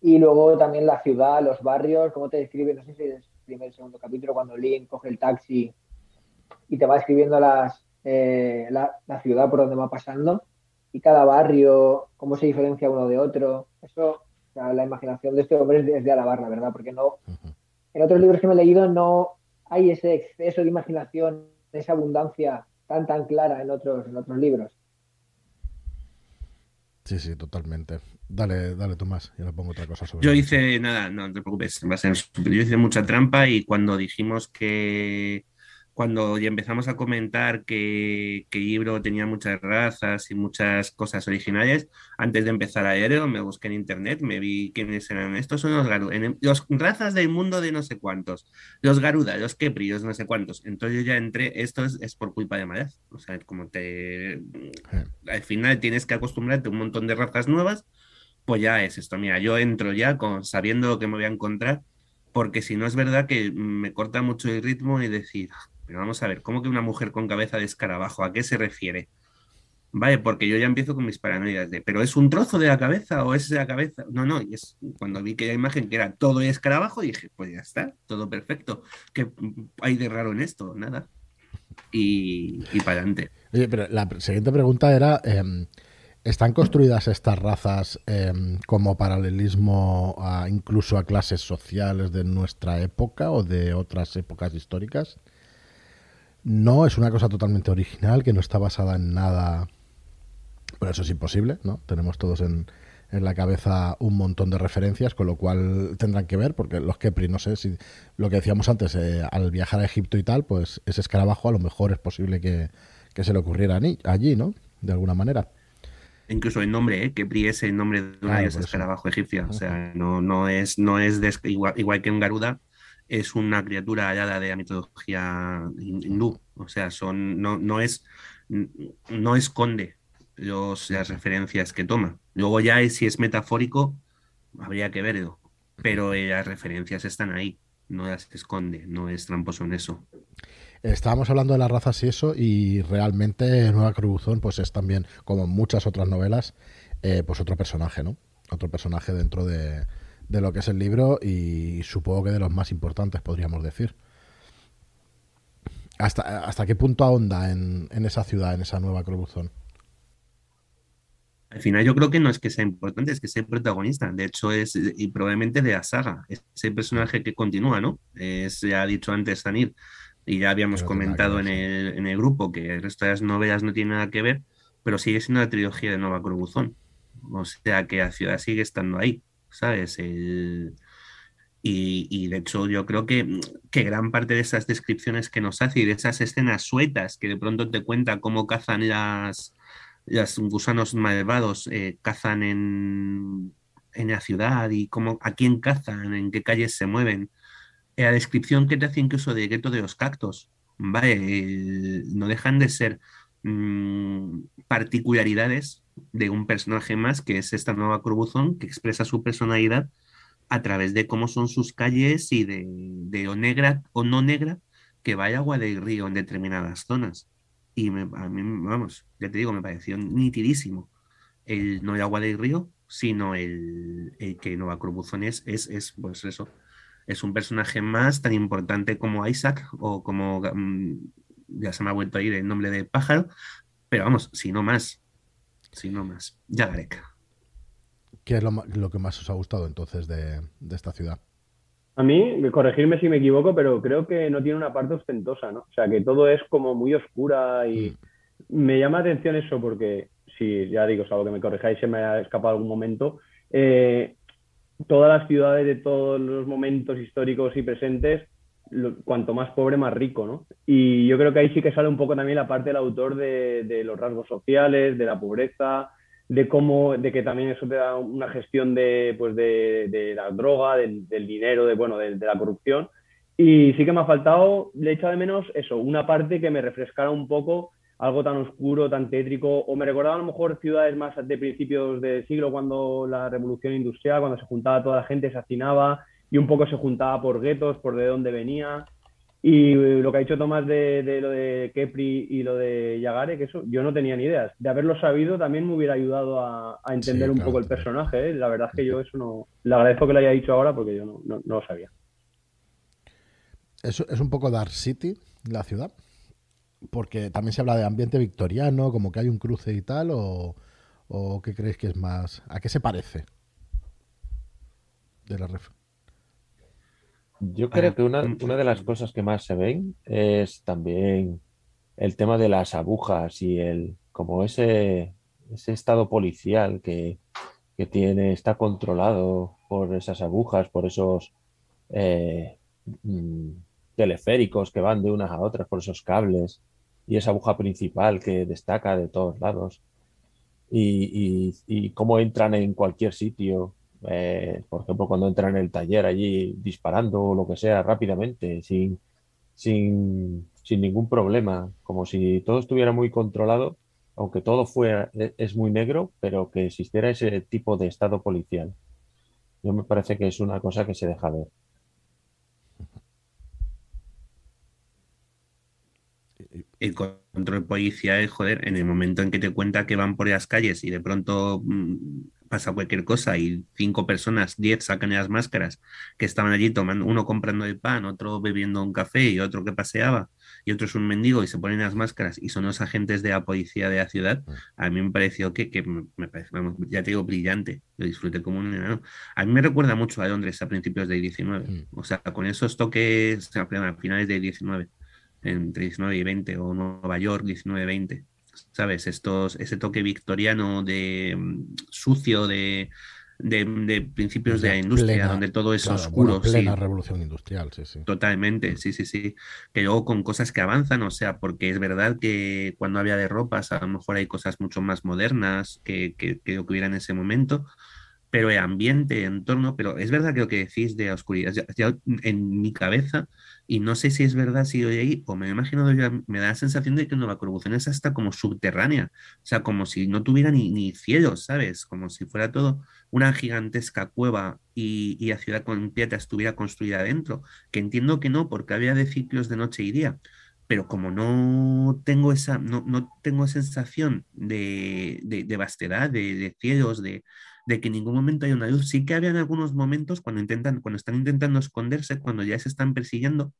Y luego también la ciudad, los barrios, cómo te describe, no sé si es el primer segundo capítulo, cuando Lynn coge el taxi y te va escribiendo las, eh, la, ciudad por donde va pasando y cada barrio, cómo se diferencia uno de otro. Eso, la imaginación de este hombre es de, alabar, la verdad, porque no. En otros libros que me he leído no hay ese exceso de imaginación, esa abundancia tan tan clara en otros, en otros libros. Sí, sí, totalmente. Dale, dale, Tomás, yo le pongo otra cosa sobre Yo hice, nada, no te preocupes, va a ser, yo hice mucha trampa y cuando dijimos que cuando ya empezamos a comentar que, que, el libro tenía muchas razas y muchas cosas originales, antes de empezar a leerlo me busqué en internet, me vi quiénes eran. Estos son los garudas, los razas del mundo de no sé cuántos, los garudas, los kepri, los no sé cuántos. Entonces yo ya entré, esto es, por culpa de Maraz. O sea, como te... Al final tienes que acostumbrarte a un montón de razas nuevas, pues ya es esto. Mira, yo entro ya con, sabiendo lo que me voy a encontrar, porque si no es verdad que me corta mucho el ritmo y decir, pero vamos a ver, ¿cómo que una mujer con cabeza de escarabajo? ¿A qué se refiere? Vale, porque yo ya empiezo con mis paranoias de, ¿pero es un trozo de la cabeza o es de la cabeza? No, no, y es cuando vi que la imagen que era todo escarabajo, dije, pues ya está, todo perfecto. ¿Qué hay de raro en esto? Nada. Y, y para adelante. Oye, pero la siguiente pregunta era, em, ¿Están construidas estas razas em, como paralelismo incluso a clases sociales de nuestra época o de otras épocas históricas? No, es una cosa totalmente original que no está basada en nada. Pero eso es imposible, ¿no? Tenemos todos en, la cabeza un montón de referencias, con lo cual tendrán que ver, porque los Kepri, no sé si lo que decíamos antes, eh, al viajar a Egipto y tal, pues ese escarabajo a lo mejor es posible que, que se le ocurriera allí, ¿no? De alguna manera incluso el nombre, ¿eh? que Bri es el nombre de una diosa escarabajo egipcia. O sea, no, no es, no es igual, que un Garuda, es una criatura hallada de la mitología hindú. O sea, son, no, no es, no esconde las referencias que toma. Luego ya si es metafórico, habría que verlo. Pero las referencias están ahí, no las esconde, no es tramposo en eso. Estábamos hablando de las razas y eso, y realmente Nueva Cruzón pues es también, como muchas otras novelas, eh, pues otro personaje, ¿no? Otro personaje dentro de, lo que es el libro y supongo que de los más importantes, podríamos decir. ¿Hasta, hasta qué punto ahonda en, esa ciudad, en esa Nueva Cruzón? Al final yo creo que no es que sea importante, es que sea protagonista. De hecho, es y probablemente de la saga. Es el personaje que continúa, ¿no? Es, ya ha dicho antes Sanir, y ya habíamos comentado en el, en el, grupo que el resto de las novelas no tiene nada que ver, pero sigue siendo la trilogía de Nova Corbuzón. O sea que la ciudad sigue estando ahí, ¿sabes? y, y, de hecho yo creo que, que, gran parte de esas descripciones que nos hace y de esas escenas suetas que de pronto te cuenta cómo cazan las, las gusanos malvados, eh, cazan en, en la ciudad y cómo, a quién cazan, en qué calles se mueven la descripción que te hace incluso de Gueto de los Cactos, ¿vale? no dejan de ser mm, particularidades de un personaje más, que es esta nueva Corbuzón, que expresa su personalidad a través de cómo son sus calles y de, de o negra o no negra que vaya agua del río en determinadas zonas. Y a mí, vamos, ya te digo, me pareció nitidísimo. El no el agua del río, sino el, que Nueva Corbuzón es, es, es, pues eso, es un personaje más tan importante como Isaac o como, mm, ya se me ha vuelto a ir el nombre de pájaro, pero vamos, si no más, si no más, Yagarek. ¿Qué es lo, que más os ha gustado entonces de, esta ciudad? A mí, corregirme si me equivoco, pero creo que no tiene una parte ostentosa, ¿no? O sea, que todo es como muy oscura y mm. me llama la atención eso porque, si ya digo, es algo que me corrijáis, se me ha escapado algún momento, eh, todas las ciudades de todos los momentos históricos y presentes, cuanto más pobre, más rico, ¿no? Y yo creo que ahí sí que sale un poco también la parte del autor de, los rasgos sociales, de la pobreza, de cómo, de que también eso te da una gestión de, pues de, la droga, del, dinero, de, bueno, de, la corrupción. Y sí que me ha faltado, le he echado de menos eso, una parte que me refrescara un poco algo tan oscuro, tan tétrico, o me recordaba a lo mejor ciudades más de principios del siglo, cuando la revolución industrial, cuando se juntaba toda la gente, se hacinaba y un poco se juntaba por guetos, por de dónde venía. Y lo que ha dicho Tomás de, lo de Kepri y lo de Yagare, que eso yo no tenía ni ideas. De haberlo sabido también me hubiera ayudado a, entender un poco el personaje. ¿eh? La verdad es que yo eso no... Le agradezco que lo haya dicho ahora porque yo no, no, no lo sabía. ¿Es, ¿Es un poco Dark City, la ciudad? porque también se habla de ambiente victoriano, como que hay un cruce y tal, o, o qué creéis que es más, ¿a qué se parece? De la ref. Yo creo que una, una, de las cosas que más se ven es también el tema de las agujas y el como ese, ese estado policial que, que tiene, está controlado por esas agujas, por esos eh, mm, teleféricos que van de unas a otras por esos cables y esa aguja principal que destaca de todos lados. Y, y, cómo entran en cualquier sitio, eh, por ejemplo, cuando entran en el taller allí disparando o lo que sea rápidamente, sin, sin, sin ningún problema, como si todo estuviera muy controlado, aunque todo fuera, e, es muy negro, pero que existiera ese tipo de estado policial. Yo me parece que es una cosa que se deja ver. el control policial, joder, en el momento en que te cuenta que van por las calles y de pronto mm, pasa cualquier cosa y cinco personas, diez sacan las máscaras que estaban allí tomando, uno comprando el pan, otro bebiendo un café y otro que paseaba y otro es un mendigo y se ponen las máscaras y son los agentes de la policía de la ciudad, mm. a mí me pareció que, que me parece, ya te digo, brillante, lo disfruté como un enano. A mí me recuerda mucho a Londres a principios del 19, mm. o sea, con esos toques a finales del 19, entre 19 y 20, o Nueva York 19 y 20 ¿sabes? Estos, ese toque victoriano de mm, sucio, de, de, principios de, la industria, donde todo es oscuro. plena revolución industrial, sí, sí. Totalmente, sí, sí, sí. Que luego con cosas que avanzan, o sea, porque es verdad que cuando había de ropas, a lo mejor hay cosas mucho más modernas que, que, que que hubiera en ese momento, pero el ambiente, el entorno, pero es verdad que lo que decís de oscuridad, en mi cabeza y no sé si es verdad si hoy ahí, o me he imaginado yo, me da la sensación de que Nueva Corrupción es hasta como subterránea, o sea, como si no tuviera ni, ni cielos, ¿sabes? Como si fuera todo una gigantesca cueva y, y la ciudad completa estuviera construida adentro, que entiendo que no, porque había de ciclos de noche y día, pero como no tengo esa, no, no tengo sensación de, de, de vastedad, de, de cielos, de, de que en ningún momento hay una luz. Sí que habían algunos momentos cuando intentan, cuando están intentando esconderse, cuando ya se están persiguiendo,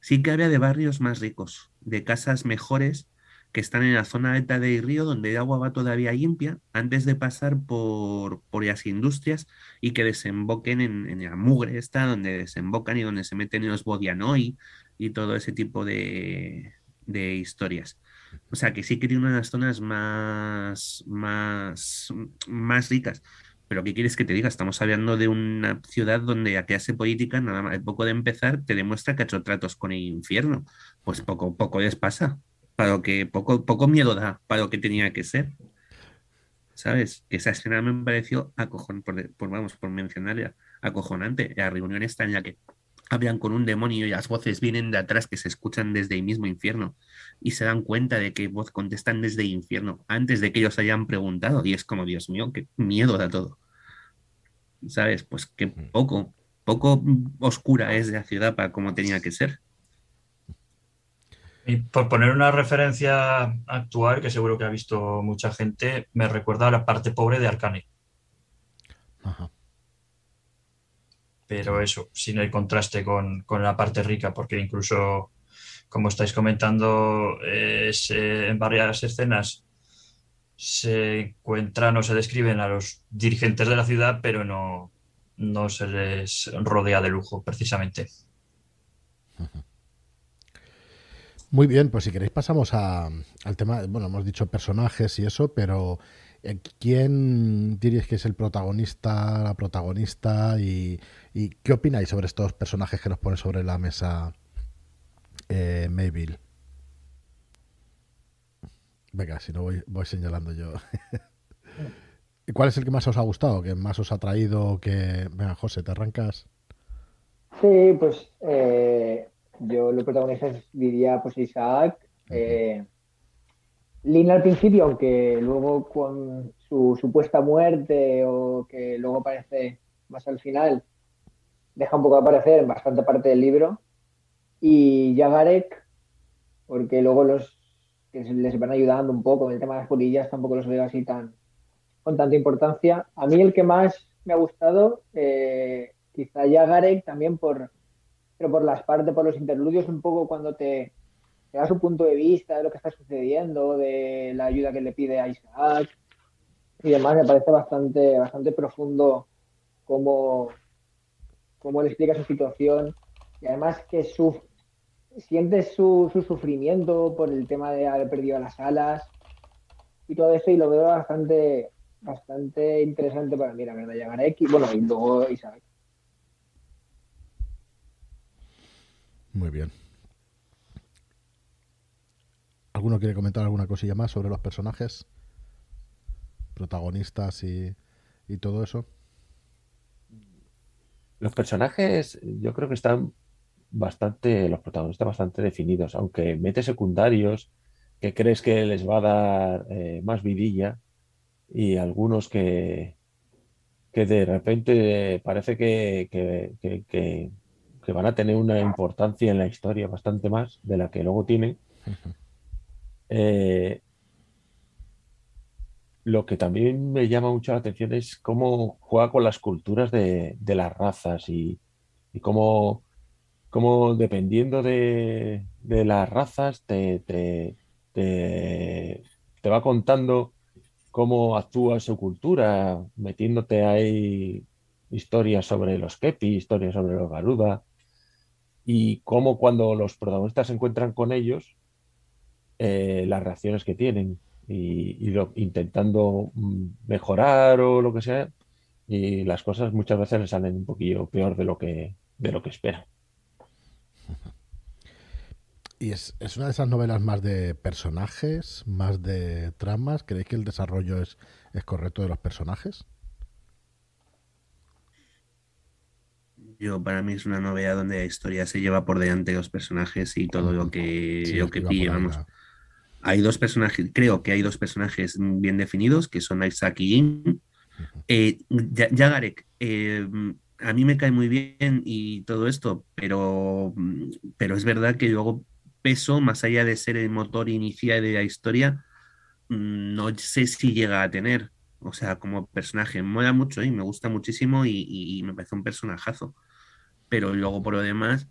sí que había de barrios más ricos, de casas mejores que están en la zona alta del río donde el agua va todavía limpia antes de pasar por, por las industrias y que desemboquen en, en la donde desembocan y donde se meten en los bodianoi y todo ese tipo de, de historias. O sea, que sí que tiene unas zonas más, más, más ricas. Pero ¿qué quieres que te diga? Estamos hablando de una ciudad donde a que hace política, nada más, poco de empezar, te demuestra que ha hecho tratos con el infierno. Pues poco, poco les pasa. Para que poco, poco miedo da para lo que tenía que ser. ¿Sabes? Esa escena me pareció acojonante, por, vamos, por mencionarla, acojonante. La reunión está en la que hablan con un demonio y las voces vienen de atrás que se escuchan desde el mismo infierno y se dan cuenta de que voz contestan desde el infierno antes de que ellos hayan preguntado. Y es como Dios mío qué miedo da todo sabes pues que mm. poco poco oscura es la ciudad para como tenía que ser. Y por poner una referencia actual que seguro que ha visto mucha gente me recuerda a la parte pobre de Arcane. Ajá pero eso, sin el contraste con, la parte rica, porque incluso, como estáis comentando, en varias escenas se encuentran o se describen a los dirigentes de la ciudad, pero no, no se les rodea de lujo, precisamente. Muy bien, pues si queréis pasamos al tema, bueno, hemos dicho personajes y eso, pero eh, ¿quién diríais que es el protagonista, la protagonista y, ¿Y qué opináis sobre estos personajes que nos pone sobre la mesa eh, Mayville? Venga, si no voy, señalando yo. ¿Y [LAUGHS] cuál es el que más os ha gustado? ¿Que más os ha traído? Que... Venga, José, ¿te arrancas? Sí, pues eh, yo lo protagonista diría pues Isaac. Eh, Lina al principio, aunque luego con su supuesta muerte o que luego aparece más al final, deja un poco aparecer en bastante parte del libro. Y Yagarek, porque luego los que les van ayudando un poco en el tema de las polillas, tampoco los veo así tan con tanta importancia. A mí el que más me ha gustado, eh, quizá Yagarek también por, pero por las partes, por los interludios, un poco cuando te, te da su punto de vista de lo que está sucediendo, de la ayuda que le pide a Isaac y demás, me parece bastante, bastante profundo como cómo él explica su situación y además que su, siente su, sufrimiento por el tema de haber perdido las alas y todo eso y lo veo bastante bastante interesante para mí, la verdad, llegar a X, bueno, y luego Isabel. Muy bien. ¿Alguno quiere comentar alguna cosilla más sobre los personajes? Protagonistas y, y todo eso. Los personajes yo creo que están bastante, los protagonistas bastante definidos, aunque mete secundarios que crees que les va a dar eh, más vidilla y algunos que, que de repente parece que, que, van a tener una importancia en la historia bastante más de la que luego tienen. Eh, lo que también me llama mucho la atención es cómo juega con las culturas de, las razas y, cómo, dependiendo de, las razas te, te, va contando cómo actúa su cultura, metiéndote ahí historias sobre los Kepi, historias sobre los Garuda, y cómo cuando los protagonistas se encuentran con ellos, eh, las reacciones que tienen y, intentando mm, mejorar o lo que sea, y las cosas muchas veces les salen un poquillo peor de lo que, de lo que esperan. [LAUGHS] ¿Y es, una de esas novelas más de personajes, más de tramas? ¿Creéis que el desarrollo es, es correcto de los personajes? Yo, para mí es una novela donde la historia se lleva por delante de los personajes y todo lo que, lo que pille, vamos. Hay dos personajes, creo que hay dos personajes bien definidos, que son Isaac y Jim. Eh, Yagarek, eh, a mí me cae muy bien y todo esto, pero, pero es verdad que luego peso, más allá de ser el motor inicial de la historia, mm, no sé si llega a tener. O sea, como personaje, mola mucho y me gusta muchísimo y, me parece un personajazo. Pero luego, por lo demás,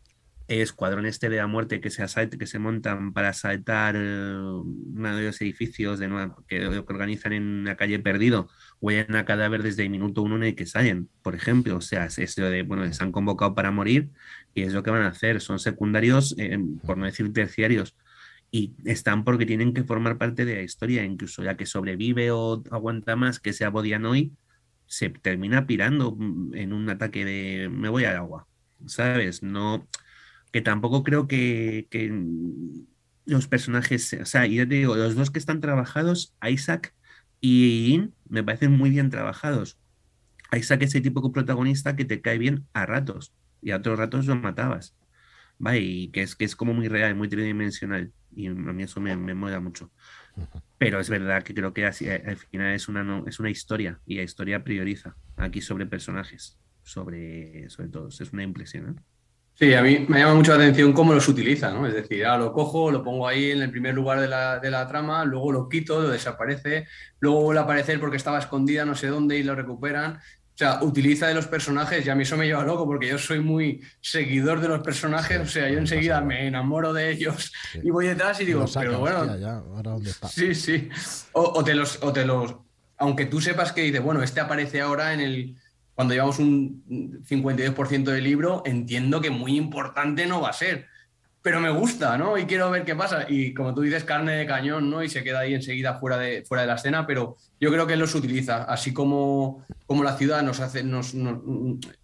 escuadrón este de la muerte que se, asalte, que se montan para asaltar eh, uno de los edificios de nuevo, que, organizan en la calle Perdido, huelen a cadáver desde el minuto uno en el que salen, por ejemplo. O sea, es lo de, bueno, se han convocado para morir y es lo que van a hacer. Son secundarios, eh, por no decir terciarios, y están porque tienen que formar parte de la historia. Incluso ya que sobrevive o aguanta más que sea Bodianoy, se termina pirando en un ataque de me voy al agua, ¿sabes? No que tampoco creo que, los personajes, o sea, yo te digo, los dos que están trabajados, Isaac y In, me parecen muy bien trabajados. Isaac es el tipo de protagonista que te cae bien a ratos y a otros ratos lo matabas. ¿vale? Y que es, que es como muy real, muy tridimensional. Y a mí eso me, me mola mucho. Pero es verdad que creo que así, al final es una, es una historia y la historia prioriza aquí sobre personajes, sobre, sobre todos. Es una impresión. ¿no? Sí, a mí me llama mucho la atención cómo los utiliza, ¿no? Es decir, ahora lo cojo, lo pongo ahí en el primer lugar de la, de la trama, luego lo quito, lo desaparece, luego vuelve a aparecer porque estaba escondida no sé dónde y lo recuperan. O sea, utiliza de los personajes y a mí eso me lleva loco porque yo soy muy seguidor de los personajes, o sea, yo enseguida me enamoro de ellos y voy detrás y digo, pero bueno, sí, sí, o, te los, o te los, aunque tú sepas que dice, bueno, este aparece ahora en el, cuando llevamos un 52% del libro, entiendo que muy importante no va a ser. Pero me gusta, ¿no? Y quiero ver qué pasa. Y como tú dices, carne de cañón, ¿no? Y se queda ahí enseguida fuera de, fuera de la escena, pero yo creo que él los utiliza, así como, como la ciudad nos hace, nos, nos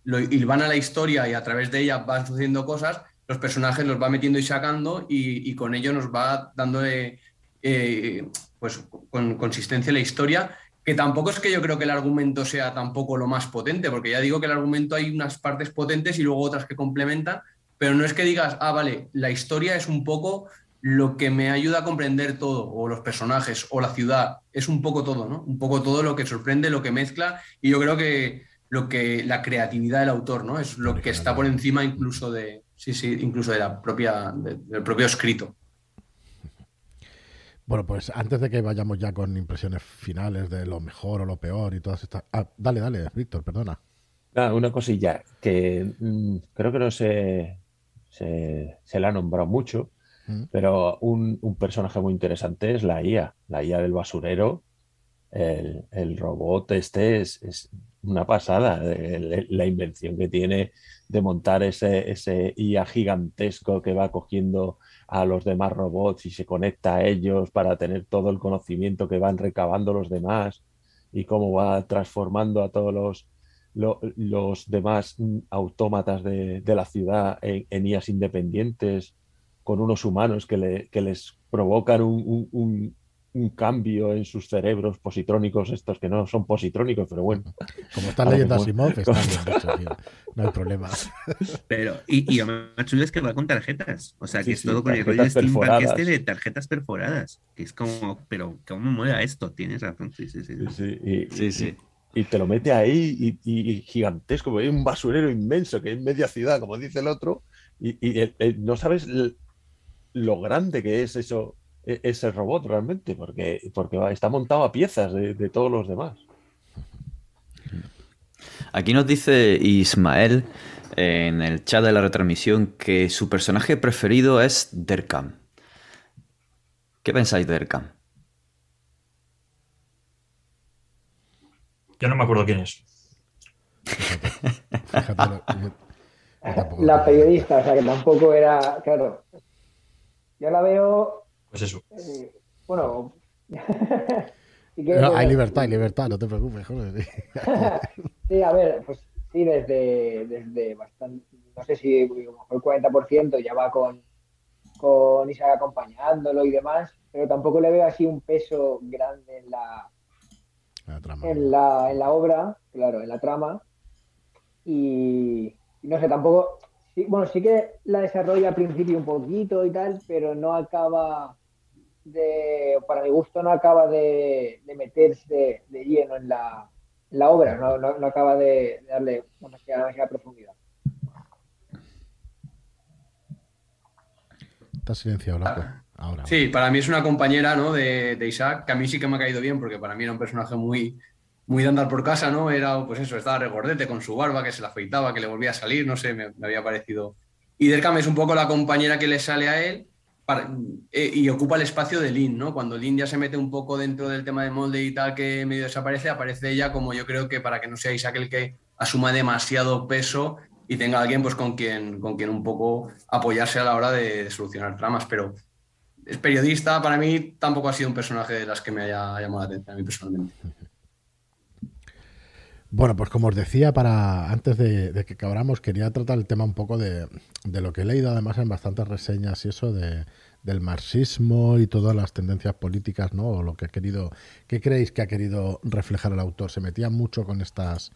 lo la historia y a través de ella van sucediendo cosas, los personajes los va metiendo y sacando y, con ello nos va dando eh, pues, con consistencia la historia que tampoco es que yo creo que el argumento sea tampoco lo más potente, porque ya digo que el argumento hay unas partes potentes y luego otras que complementan, pero no es que digas, ah, vale, la historia es un poco lo que me ayuda a comprender todo, o los personajes, o la ciudad, es un poco todo, ¿no? Un poco todo lo que sorprende, lo que mezcla, y yo creo que lo que la creatividad del autor, ¿no? Es lo que está por encima incluso de, sí, sí, incluso de la propia, del propio escrito. Bueno, pues antes de que vayamos ya con impresiones finales de lo mejor o lo peor y todas estas... Ah, dale, dale, Víctor, perdona. Ah, una cosilla que mm, creo que no se, se, se le ha nombrado mucho, mm. pero un, personaje muy interesante es la IA, la IA del basurero. El, robot este es, una pasada, la invención que tiene de montar ese, ese IA gigantesco que va cogiendo a los demás robots y se conecta a ellos para tener todo el conocimiento que van recabando los demás y cómo va transformando a todos los, los, demás autómatas de, la ciudad en, en, independientes con unos humanos que, le, que les provocan un cambio en sus cerebros positrónicos, estos que no son positrónicos, pero bueno. Como están leyendo Asimov, están [LAUGHS] bien No hay problema. Pero, y, y lo más chulo es que va con tarjetas. O sea, que es todo con el rollo steampunk este de tarjetas perforadas. Que es como, pero ¿cómo mueve esto? Tienes razón. Sí, sí, sí. sí, sí. Y, te lo mete ahí y, gigantesco, hay un basurero inmenso que es media ciudad, como dice el otro, y, no sabes lo grande que es eso e-, ese robot realmente, porque, porque está montado a piezas de, de todos los demás. Aquí nos dice Ismael en el chat de la retransmisión que su personaje preferido es Derkam. ¿Qué pensáis de Derkam? Yo no me acuerdo quién es. la periodista, o sea que tampoco era, claro. Yo la veo. Pues eso. Eh, bueno. [LAUGHS] hay libertad, hay libertad, no te preocupes, joder. [LAUGHS] sí, a ver, pues sí, desde, desde bastante, no sé si a lo mejor el 40% ya va con, con Isaac acompañándolo y demás, pero tampoco le veo así un peso grande en la, En, la, en la obra, claro, en la trama. Y, no sé, tampoco, bueno, sí que la desarrolla al principio un poquito y tal, pero no acaba de, para mi gusto, no acaba de, meterse de, lleno en la, la obra, no, no, acaba de, darle demasiada, profundidad. Está silenciado, Ahora. Sí, para mí es una compañera ¿no? de, de, Isaac, que a mí sí que me ha caído bien, porque para mí era un personaje muy, muy de andar por casa, ¿no? Era, pues eso, estaba regordete con su barba, que se la afeitaba, que le volvía a salir, no sé, me, había parecido. Y Derkam es un poco la compañera que le sale a él eh, y ocupa el espacio de Lynn, ¿no? Cuando Lynn ya se mete un poco dentro del tema de molde y tal, que medio desaparece, aparece ella como yo creo que para que no sea Isaac el que asuma demasiado peso y tenga alguien pues con quien, con quien un poco apoyarse a la hora de, solucionar tramas, pero es periodista, para mí tampoco ha sido un personaje de las que me haya llamado la atención a mí personalmente. [LAUGHS] Bueno, pues como os decía, para antes de, que acabáramos, quería tratar el tema un poco de, lo que he leído, además en bastantes reseñas y eso de, del marxismo y todas las tendencias políticas, ¿no? O lo que ha querido, ¿qué creéis que ha querido reflejar el autor? Se metía mucho con estas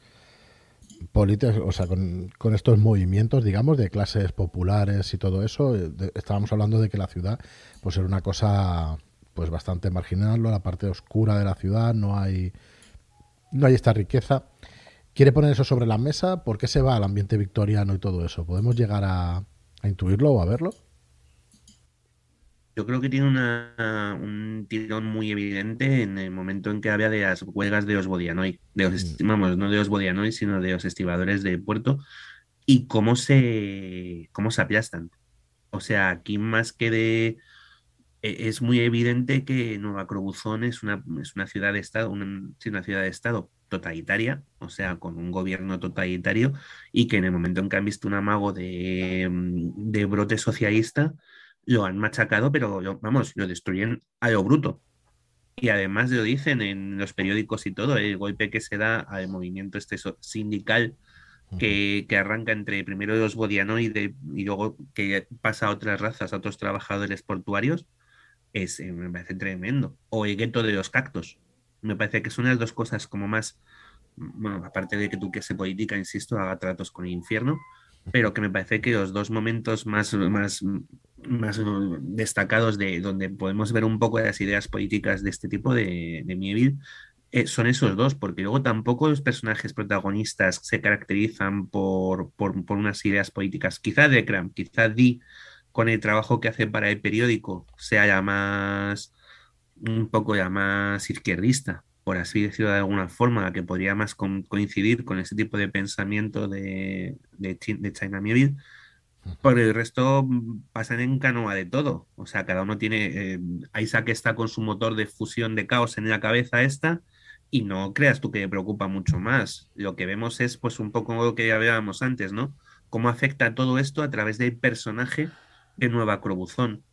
políticas, o sea, con, estos movimientos, digamos, de clases populares y todo eso. estábamos hablando de que la ciudad, pues era una cosa, pues bastante marginal, la parte oscura de la ciudad, no hay, no hay esta riqueza quiere poner eso sobre la mesa, ¿por qué se va al ambiente victoriano y todo eso? ¿Podemos llegar a, intuirlo o a verlo? Yo creo que tiene un tirón muy evidente en el momento en que había de las huelgas de Osbodianoy, de mm. vamos, no de Osbodianoy, sino de los estibadores de puerto, y cómo se, cómo se aplastan. O sea, aquí más que de... E, es muy evidente que Nueva Crobuzón es una, es una ciudad de Estado, una, una ciudad de Estado totalitaria, o sea, con un gobierno totalitario, y que en el momento en que han visto un amago de, mm, brote socialista, lo han machacado, pero vamos, lo destruyen a lo bruto. Y además lo dicen en los periódicos y todo, el golpe que se da al movimiento este sindical que, arranca entre primero los bodianoides y luego que pasa a otras razas, a otros trabajadores portuarios, es, eh, me parece tremendo. O el gueto de los cactos, me parece que son las dos cosas como más, bueno, aparte de que tú que se política, insisto, haga tratos con el infierno, pero que me parece que los dos momentos más, más, más destacados de donde podemos ver un poco de las ideas políticas de este tipo de, de eh, son esos dos, porque luego tampoco los personajes protagonistas se caracterizan por, por, por unas ideas políticas. Quizá Decram, quizá Di, con el trabajo que hace para el periódico, sea ya más un poco ya más izquierdista, por así decirlo de alguna forma, que podría más coincidir con ese tipo de pensamiento de, de, China Mieville. Por el resto pasan en canoa de todo. O sea, cada uno tiene. Eh, Isaac está con su motor de fusión de caos en la cabeza esta, y no creas tú que le preocupa mucho más. Lo que vemos es, pues, un poco lo que ya veíamos antes, ¿no? Cómo afecta todo esto a través del personaje de Nueva Crobuzón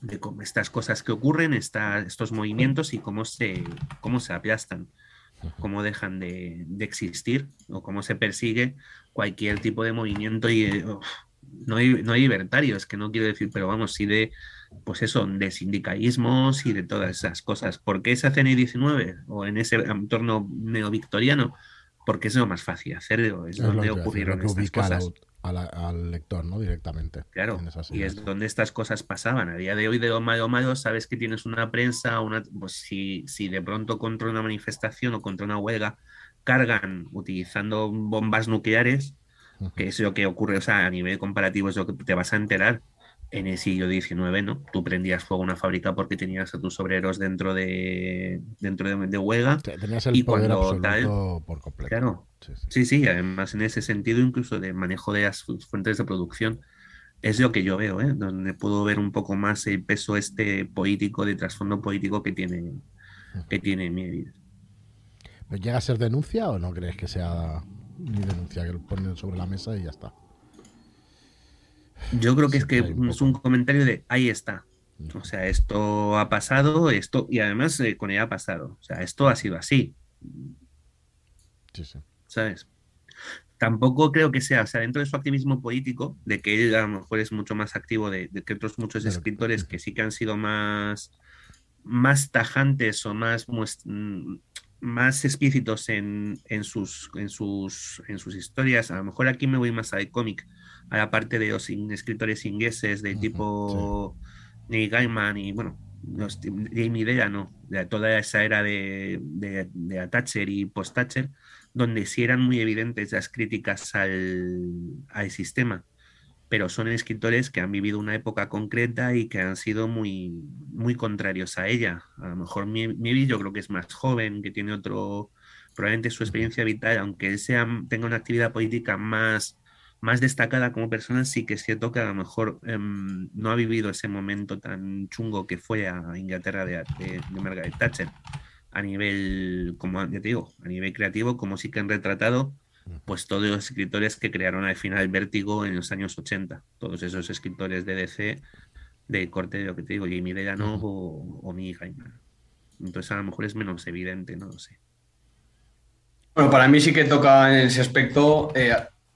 de cómo estas cosas que ocurren, estos movimientos y cómo se, cómo se aplastan, cómo dejan de, existir o cómo se persigue cualquier tipo de movimiento y eh, no, hay, no hay libertarios, que no quiero decir, pero vamos, sí de, pues eso, de sindicalismos y de todas esas cosas. ¿Por qué se hace en el 19 o en ese entorno neovictoriano? Porque es lo más fácil hacerlo, es, donde ocurrieron estas cosas al lector, ¿no? Directamente. Claro, y es donde estas cosas pasaban. A día de hoy, de lo malo malo, sabes que tienes una prensa, una, pues si, si de pronto contra una manifestación o contra una huelga cargan utilizando bombas nucleares, que es lo que ocurre, o sea, a nivel comparativo es lo que te vas a enterar. en el siglo XIX, ¿no? Tú prendías fuego a una fábrica porque tenías a tus obreros dentro de dentro de, huelga. tenías el poder absoluto por completo. Claro. Sí sí. además en ese sentido incluso de manejo de las fuentes de producción es lo que yo veo, ¿eh? Donde puedo ver un poco más el peso este político, de trasfondo político que tiene que tiene mi ¿Llega a ser denuncia o no crees que sea ni denuncia, que lo ponen sobre la mesa y ya está? Yo creo que es que es un comentario de ahí está. O sea, esto ha pasado, esto, y además eh, con ella ha pasado. O sea, esto ha sido así. Sí, sí. ¿Sabes? Tampoco creo que sea, o sea, dentro de su activismo político, de que él a lo mejor es mucho más activo de, que otros muchos escritores que sí que han sido más, más tajantes o más, mm, más explícitos en, en, sus, en, sus, en sus historias. A lo mejor aquí me voy más al cómic a la parte de los escritores ingleses de tipo Neil Gaiman y bueno, los, Jamie Della, no, de toda esa era de, de, de Thatcher y post-Thatcher, donde sí eran muy evidentes las críticas al, al, sistema, pero son escritores que han vivido una época concreta y que han sido muy, muy contrarios a ella. A lo mejor Mievi yo creo que es más joven, que tiene otro, probablemente su experiencia vital, aunque él sea, tenga una actividad política más más destacada como persona, sí que es cierto que a lo mejor em, no ha vivido ese momento tan chungo que fue a Inglaterra de, Margaret Thatcher a nivel, como ya te digo, a nivel creativo, como sí que han retratado pues todos los escritores que crearon al final Vértigo en los años 80, todos esos escritores de DC de corte de lo que te digo, Jamie Delano o, o Entonces a lo mejor es menos evidente, no lo sé. Bueno, para mí sí que toca en ese aspecto eh,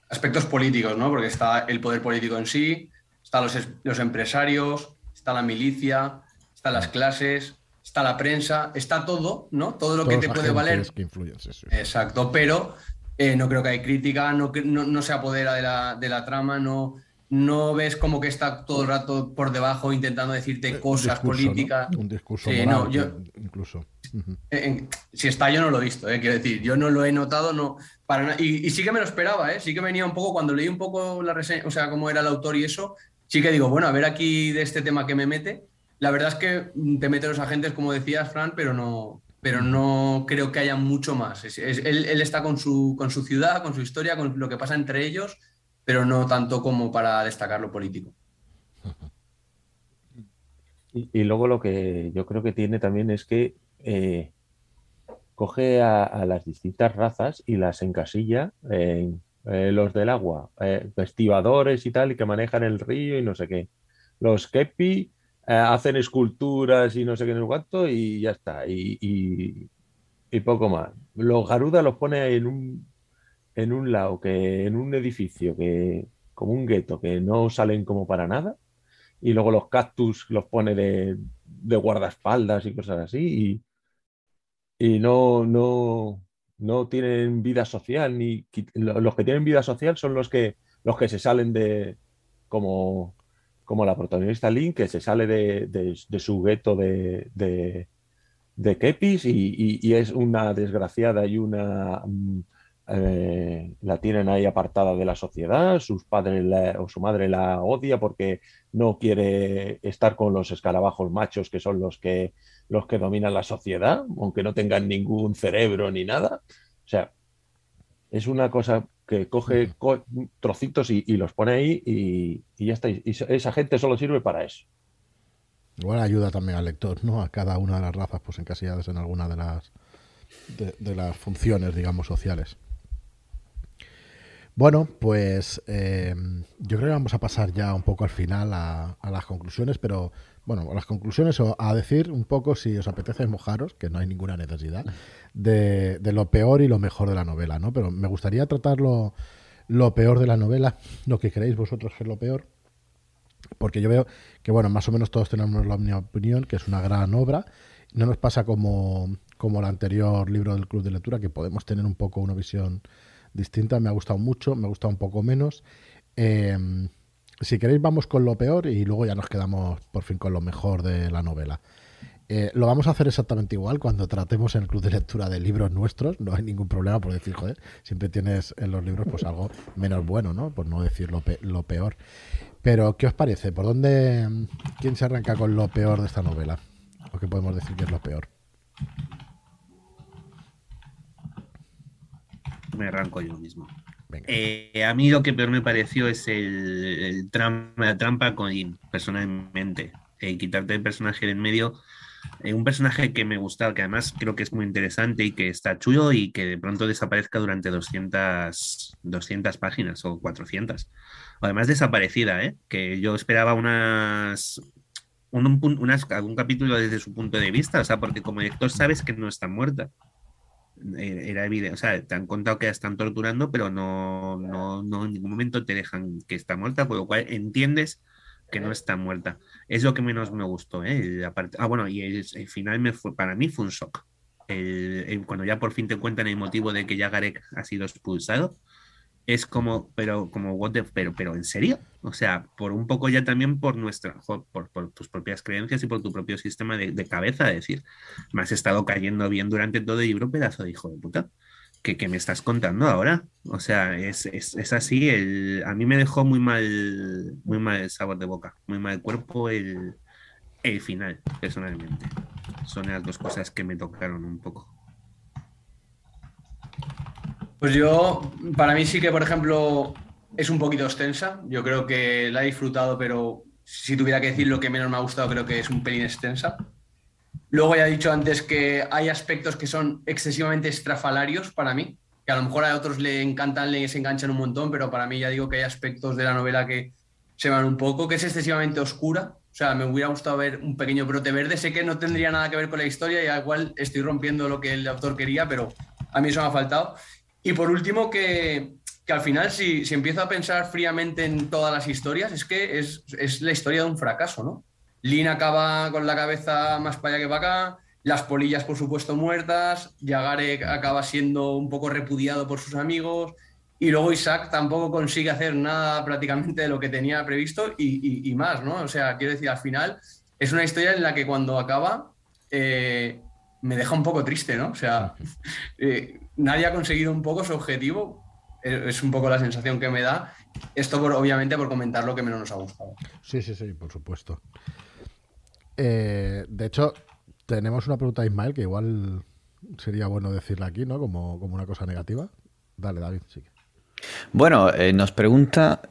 aspectos políticos, ¿no? Porque está el poder político en sí, están los, los empresarios, está la milicia, están las clases, está la prensa, está todo, ¿no? Todo lo que te puede valer. Que influyen, Exacto, pero eh, no creo que hay crítica, no, no, no se apodera de la, de la trama, no, no ves como que está todo el rato por debajo intentando decirte eh, cosas políticas. Un discurso yo, incluso. si está, yo no lo he visto, eh, quiero decir, yo no lo he notado, no, y, sí que me lo esperaba, eh, sí que venía un poco, cuando leí un poco la reseña, o sea, cómo era el autor y eso, sí que digo, bueno, a ver aquí de este tema que me mete. La verdad es que te mete los agentes, como decías, Fran, pero no, pero no creo que haya mucho más. él, él, está con su, con su ciudad, con su historia, con lo que pasa entre ellos pero no tanto como para destacar lo político. [LAUGHS] Y, luego lo que yo creo que tiene también es que eh, coge a, las distintas razas y las encasilla en eh, los del agua, eh, y tal, y que manejan el río y no sé qué. Los kepi eh, hacen esculturas y no sé qué en el cuanto y ya está. Y, y, poco más. Los garuda los pone en un en un lado, que en un edificio, que como un gueto, que no salen como para nada, y luego los cactus los pone de, guardaespaldas y cosas así, y, no, no, no tienen vida social, ni los que tienen vida social son los que, los que se salen de, como, como la protagonista Link, que se sale de, su gueto de, de, Kepis y, y, es una desgraciada y una mm, eh, la tienen ahí apartada de la sociedad, sus padres o su madre la odia porque no quiere estar con los escarabajos machos que son los que, los que dominan la sociedad, aunque no tengan ningún cerebro ni nada. O sea, es una cosa que coge trocitos y, los pone ahí y, ya está. Y esa gente solo sirve para eso. Igual ayuda también al lector, ¿no? A cada una de las razas, pues encasilladas en alguna de las de las funciones, digamos, sociales. Bueno, pues eh, yo creo que vamos a pasar ya un poco al final a, las conclusiones, pero bueno, las conclusiones o a decir un poco, si os apetece mojaros, que no hay ninguna necesidad, de, lo peor y lo mejor de la novela, ¿no? Pero me gustaría tratar lo, peor de la novela, [LAUGHS] lo que creéis vosotros que es lo peor, porque yo veo que, bueno, más o menos todos tenemos la misma opinión, que es una gran obra, no nos pasa como, como el anterior libro del Club de Lectura, que podemos tener un poco una visión distinta, me ha gustado mucho, me ha gustado un poco menos. Em, si queréis vamos con lo peor y luego ya nos quedamos por fin con lo mejor de la novela. Eh, lo vamos a hacer exactamente igual cuando tratemos en el club de lectura de libros nuestros. No hay ningún problema por decir, joder, siempre tienes en los libros pues algo menos bueno, ¿no? Por no decir lo, lo peor. Pero, ¿qué os parece? ¿Por dónde, quién se arranca con lo peor de esta novela? ¿O qué podemos decir que es lo peor? Me arranco yo mismo. Eh, a mí lo que peor me pareció es el, la trampa con personalmente. Eh, quitarte el personaje de en medio. Eh, un personaje que me gusta, que además creo que es muy interesante y que está chulo y que de pronto desaparezca durante 200, 200 páginas o 400. Además desaparecida, que yo esperaba unas, un, algún capítulo desde su punto de vista, o sea, porque como lector sabes que no está muerta. Era evidente, o sea, te han contado que la están torturando, pero no, no, no en ningún momento te dejan que está muerta, por lo cual entiendes que no está muerta. Es lo que menos me gustó. ¿eh? ah, bueno, y el, final me fue, para mí fue un shock. cuando ya por fin te cuentan el motivo de que ya Garek ha sido expulsado, es como, pero, como, what pero, pero, ¿en serio? O sea, por un poco ya también por nuestra, por, tus propias creencias y por tu propio sistema de, cabeza, decir, me has estado cayendo bien durante todo el libro, pedazo de hijo de puta. ¿Qué, qué me estás contando ahora? O sea, es, es, así, el, a mí me dejó muy mal, muy mal sabor de boca, muy mal el cuerpo el, el final, personalmente. Son las dos cosas que me tocaron un poco. Pues yo, para mí sí que, por ejemplo, es un poquito extensa. Yo creo que la he disfrutado, pero si tuviera que decir lo que menos me ha gustado, creo que es un pelín extensa. Luego ya he dicho antes que hay aspectos que son excesivamente estrafalarios para mí, que a lo mejor a otros le encantan, les enganchan un montón, pero para mí ya digo que hay aspectos de la novela que se van un poco, que es excesivamente oscura. O sea, me hubiera gustado ver un pequeño brote verde. Sé que no tendría nada que ver con la historia y igual estoy rompiendo lo que el autor quería, pero a mí eso me ha faltado. Y por último, que, al final, si, si, empiezo a pensar fríamente en todas las historias, es que es, la historia de un fracaso, ¿no? Lin acaba con la cabeza más para allá que para acá, las polillas, por supuesto, muertas, Yagare acaba siendo un poco repudiado por sus amigos, y luego Isaac tampoco consigue hacer nada prácticamente de lo que tenía previsto y, más, ¿no? O sea, quiero decir, al final es una historia en la que cuando acaba eh, me deja un poco triste, ¿no? O sea, [LAUGHS] eh, nadie ha conseguido un poco su objetivo. Es un poco la sensación que me da. Esto, por, obviamente, por comentar lo que menos nos ha gustado. Sí, sí, sí, por supuesto. Eh, de hecho, tenemos una pregunta de Ismael que igual sería bueno decirla aquí, ¿no? Como, como una cosa negativa. Dale, David, sí. Bueno, eh, nos pregunta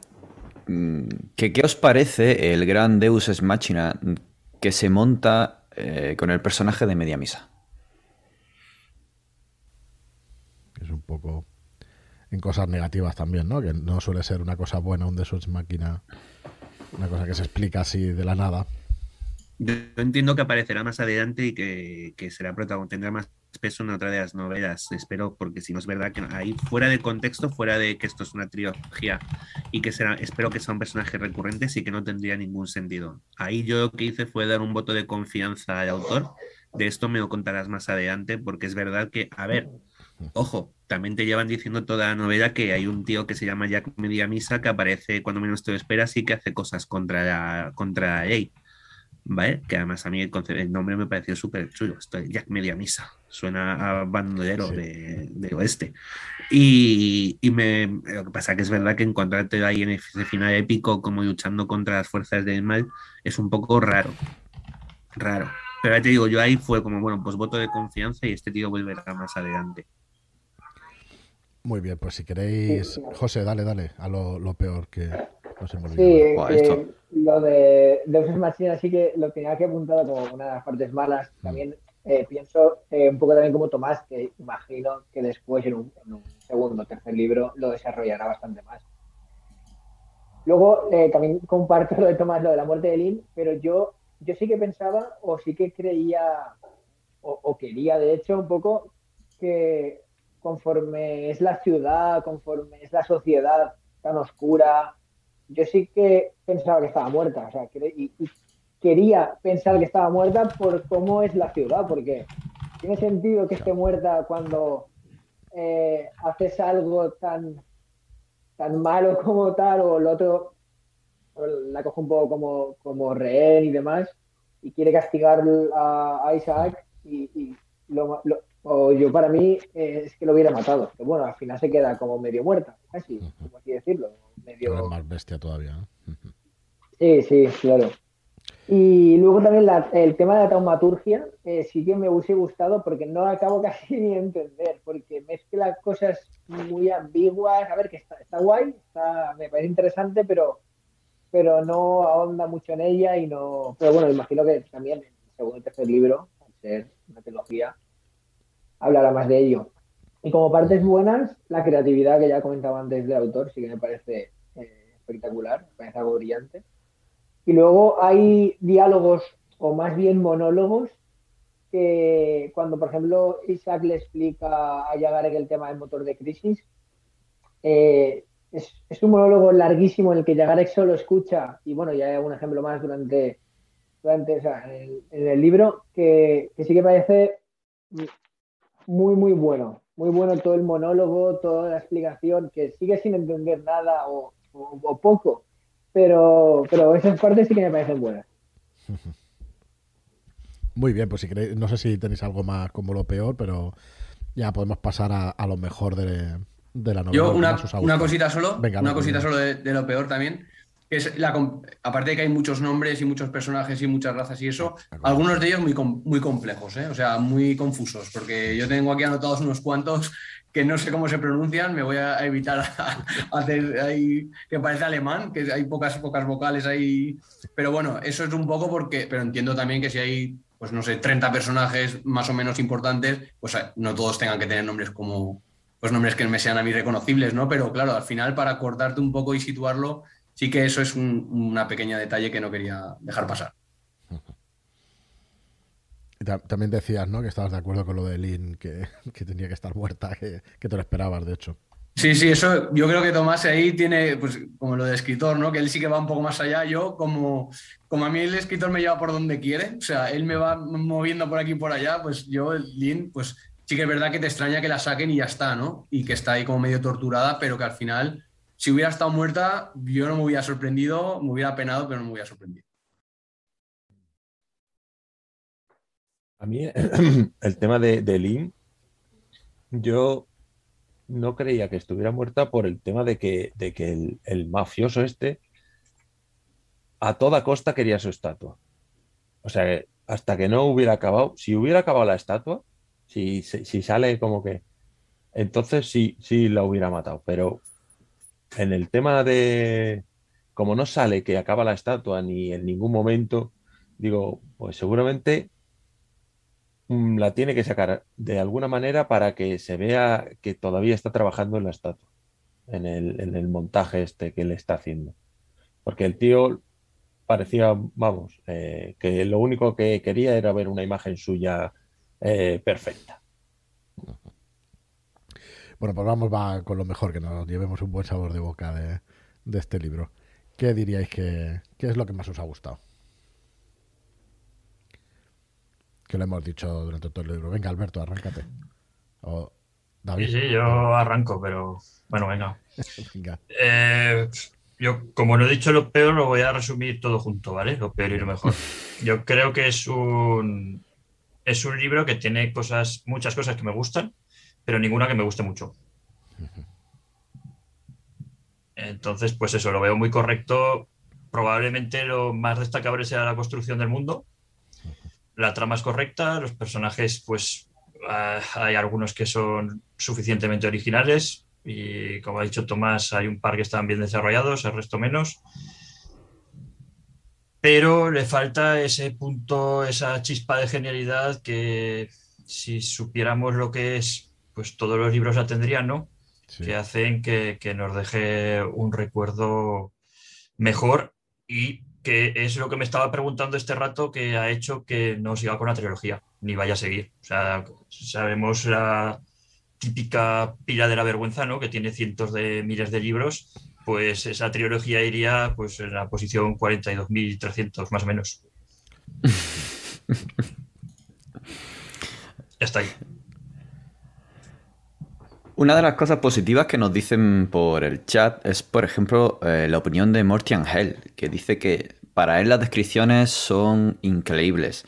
mm, que qué os parece el gran Deus es Machina que se monta eh, con el personaje de Media Misa. Es un poco en cosas negativas también, ¿no? Que no suele ser una cosa buena un Deus máquina, una cosa que se explica así de la nada. Yo entiendo que aparecerá más adelante y que, que será protagonista, tendrá más peso en otra de las novelas, espero, porque si no es verdad que ahí fuera de contexto, fuera de que esto es una trilogía y que será, espero que sea un personaje recurrente, sí que no tendría ningún sentido. Ahí yo lo que hice fue dar un voto de confianza al autor, de esto me lo contarás más adelante, porque es verdad que, a ver, Ojo, también te llevan diciendo toda la novela que hay un tío que se llama Jack Mediamisa que aparece cuando menos te lo esperas y que hace cosas contra la, contra ley. ¿Vale? Que además a mí el, nombre me pareció súper chulo. Esto Jack Mediamisa. Suena a bandolero de, oeste. Y, me, lo que pasa que es verdad que encontrarte ahí en ese final épico como luchando contra las fuerzas del mal es un poco raro. Raro. Pero ya te digo, yo ahí fue como, bueno, pues voto de confianza y este tío volverá más adelante. Muy bien, pues si queréis, José, dale, dale, a lo, peor que nos hemos Sí, eh, lo de Deus Machina sí que lo tenía que apuntar como una de las partes malas. Mm. También eh, pienso eh, un poco también como Tomás, que imagino que después en un, segundo o tercer libro lo desarrollará bastante más. Luego también comparto lo de Tomás, lo de la muerte de Lynn, pero yo, yo sí que pensaba o sí que creía o quería de hecho un poco que conforme es la ciudad, conforme es la sociedad tan oscura, yo sí que pensaba que estaba muerta, o sea, y, quería pensar que estaba muerta por cómo es la ciudad, porque tiene sentido que esté muerta cuando eh, haces algo tan, tan malo como tal, o el otro la coge un poco como, como rehén y demás. y quiere castigar a, Isaac y, o yo para mí eh, es que lo hubiera matado. Que bueno, al final se queda como medio muerta, casi, como así decirlo. Medio... más bestia todavía. Sí, sí, claro. Y luego también el tema de la taumaturgia eh, sí que me hubiese gustado porque no acabo [LAUGHS] casi ni de entender, porque mezcla cosas muy ambiguas. A ver, que está, está guay, está, me parece interesante, pero, pero no ahonda mucho en ella y no. Pero bueno, imagino que también el segundo y tercer libro, al ser una trilogía, hablará más de ello. Y como partes buenas, la creatividad que ya comentaba antes del autor sí que me parece eh, espectacular, me parece algo brillante. Y luego hay diálogos, o más bien monólogos, que cuando, por ejemplo, Isaac le explica a Yagarek el tema del motor de crisis, eh, es, un monólogo larguísimo en el que Yagarek solo escucha, y bueno, ya hay un ejemplo más durante, durante en, el, libro, que, sí que parece muy, muy bueno. Muy bueno todo el monólogo, toda la explicación, que sigue sin entender nada o, o poco, pero, pero esas partes sí que me parecen buenas. [LAUGHS] Muy bien, pues si queréis, no sé si tenéis algo más como lo peor, pero ya podemos pasar a, lo mejor de, la novela. Yo una, cosita solo, una cosita solo de, lo peor también. Es la, aparte de que hay muchos nombres y muchos personajes y muchas razas y eso, algunos de ellos muy, muy complejos, ¿eh? o sea, muy confusos, porque yo tengo aquí anotados unos cuantos que no sé cómo se pronuncian, me voy a evitar [LAUGHS] hacer ahí que parece alemán, que hay pocas, pocas vocales ahí. Pero bueno, eso es un poco porque, pero entiendo también que si hay, pues no sé, 30 personajes más o menos importantes, pues eh, no todos tengan que tener nombres como, pues nombres que me sean a mí reconocibles, ¿no? Pero claro, al final para cortarte un poco y situarlo, sí que eso es un, una pequeña detalle que no quería dejar pasar. También decías, ¿no? Que estabas de acuerdo con lo de Lynn, que, tenía que estar muerta, que, te lo esperabas, de hecho. Sí, sí, eso yo creo que Tomás ahí tiene, pues como lo de escritor, ¿no? Que él sí que va un poco más allá. Yo, como, como a mí el escritor me lleva por donde quiere, o sea, él me va moviendo por aquí y por allá, pues yo, Lynn, pues sí que es verdad que te extraña que la saquen y ya está, ¿no? Y que está ahí como medio torturada, pero que al final, si hubiera estado muerta, yo no me hubiera sorprendido, me hubiera penado, pero no me hubiera sorprendido. A mí [CLEARS THROAT] el tema de, de Lynn, yo no creía que estuviera muerta por el tema de que, de que el, mafioso este a toda costa quería su estatua. O sea, hasta que no hubiera acabado, si hubiera acabado la estatua, si, si, sale como que, entonces sí, sí la hubiera matado. Pero en el tema de, como no sale que acaba la estatua ni en ningún momento, digo, pues seguramente Mm, la tiene que sacar de alguna manera para que se vea que todavía está trabajando en la estatua, en el, montaje este que le está haciendo. Porque el tío parecía, vamos, eh, que lo único que quería era ver una imagen suya eh, perfecta. Bueno, pues vamos va con lo mejor, que nos llevemos un buen sabor de boca de, de este libro. ¿Qué diríais que qué es lo que más os ha gustado? que lo hemos dicho durante todo el libro. Venga, Alberto, arráncate. O David. Sí, sí, yo arranco, pero bueno, venga. [LAUGHS] Eh, yo, como no he dicho lo peor, lo voy a resumir todo junto, ¿vale? Lo peor y lo mejor. [LAUGHS] Yo creo que es un, es un libro que tiene cosas, muchas cosas que me gustan, pero ninguna que me guste mucho. Entonces, pues eso, lo veo muy correcto. Probablemente lo más destacable sea la construcción del mundo, la trama es correcta, los personajes, pues ah, hay algunos que son suficientemente originales y como ha dicho Tomás, hay un par que están bien desarrollados, el resto menos. Pero le falta ese punto, esa chispa de genialidad que si supiéramos lo que es, pues todos los libros la tendrían, ¿no? Que hacen que, que nos deje un recuerdo mejor y que es lo que me estaba preguntando este rato que ha hecho que no siga con la trilogía, ni vaya a seguir. O sea, sabemos la típica pila de la vergüenza, ¿no? Que tiene cientos de miles de libros, pues esa trilogía iría pues en la posición 42.300 más o menos. [LAUGHS] ya está ahí. Una de las cosas positivas que nos dicen por el chat es, por ejemplo, eh, la opinión de Mortian Hell, que dice que para él las descripciones son increíbles.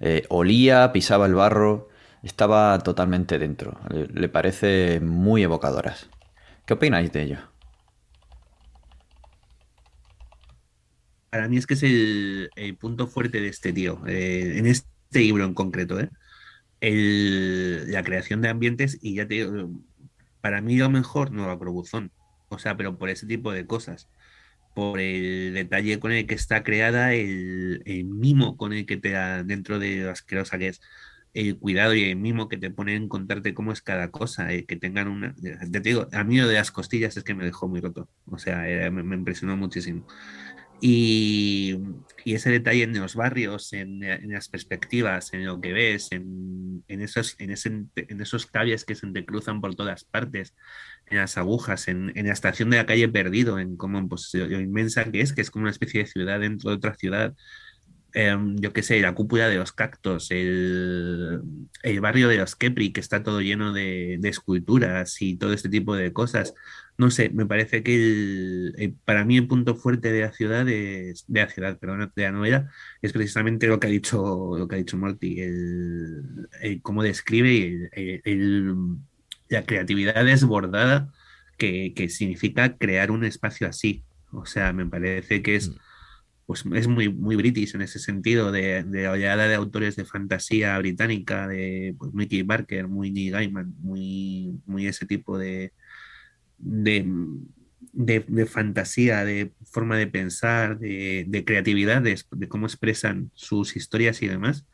Eh, olía, pisaba el barro, estaba totalmente dentro. Le, parece muy evocadoras. ¿Qué opináis de ello? Para mí es que es el, punto fuerte de este tío, eh, en este libro en concreto, ¿eh? El- la creación de ambientes y ya te para mí lo mejor no va por Buzón, o sea, pero por ese tipo de cosas, por el detalle con el que está creada, el, el mimo con el que te da dentro de lo asquerosa que es, el cuidado y el mimo que te pone en contarte cómo es cada cosa, el que tengan una... Te digo, a mí lo de las costillas es que me dejó muy roto, o sea, me, me impresionó muchísimo. Y, y ese detalle en los barrios, en, en las perspectivas, en lo que ves, en, en esos, en, ese, en esos cables que se entrecruzan por todas partes, en las agujas, en, la estación de la calle Perdido, en cómo pues, lo, inmensa que es, que es como una especie de ciudad dentro de otra ciudad. Em, yo qué sé, la cúpula de los cactos, el, el barrio de los Kepri, que está todo lleno de, de esculturas y todo este tipo de cosas. No sé, me parece que el- el- para mí el punto fuerte de la ciudad es, de la ciudad, perdón, de la novela, es precisamente lo que ha dicho, lo que ha dicho Morty, el, el cómo describe la creatividad desbordada que, que significa crear un espacio así. O sea, me parece que es, pues, es muy, muy british en ese sentido, de, de la oleada de autores de fantasía británica, de pues, Mickey Barker, muy Neil Gaiman, muy, muy ese tipo de, de, de, fantasía, de forma de pensar, de, creatividad, de, cómo expresan sus historias y demás.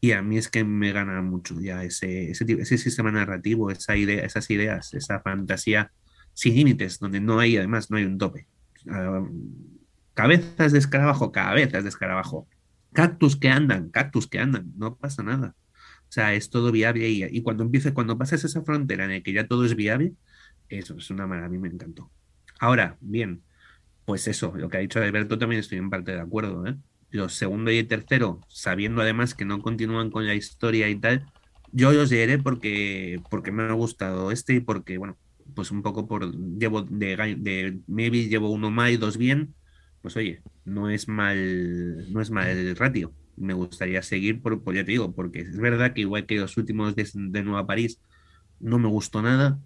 Y a mí es que me gana mucho ya ese, ese, ese sistema narrativo, esa idea, esas ideas, esa fantasía sin límites, donde no hay, además, no hay un tope. Ah, cabezas de escarabajo, cabezas de escarabajo. Cactus que andan, cactus que andan, no pasa nada. O sea, es todo viable y, y cuando empieza, cuando pasas esa frontera en la que ya todo es viable, eso es una maravilla, a mí me encantó. Ahora, bien, pues eso, lo que ha dicho Alberto también estoy en parte de acuerdo, ¿eh? Los segundo y el tercero, sabiendo además que no continúan con la historia y tal, yo los leeré porque, porque me ha gustado este y porque, bueno, pues un poco por, llevo de, maybe llevo uno mal y dos bien, pues oye, no es mal, no es mal ratio. Me gustaría seguir por, por ya te digo, porque es verdad que igual que los últimos de, de Nueva París, no me gustó nada.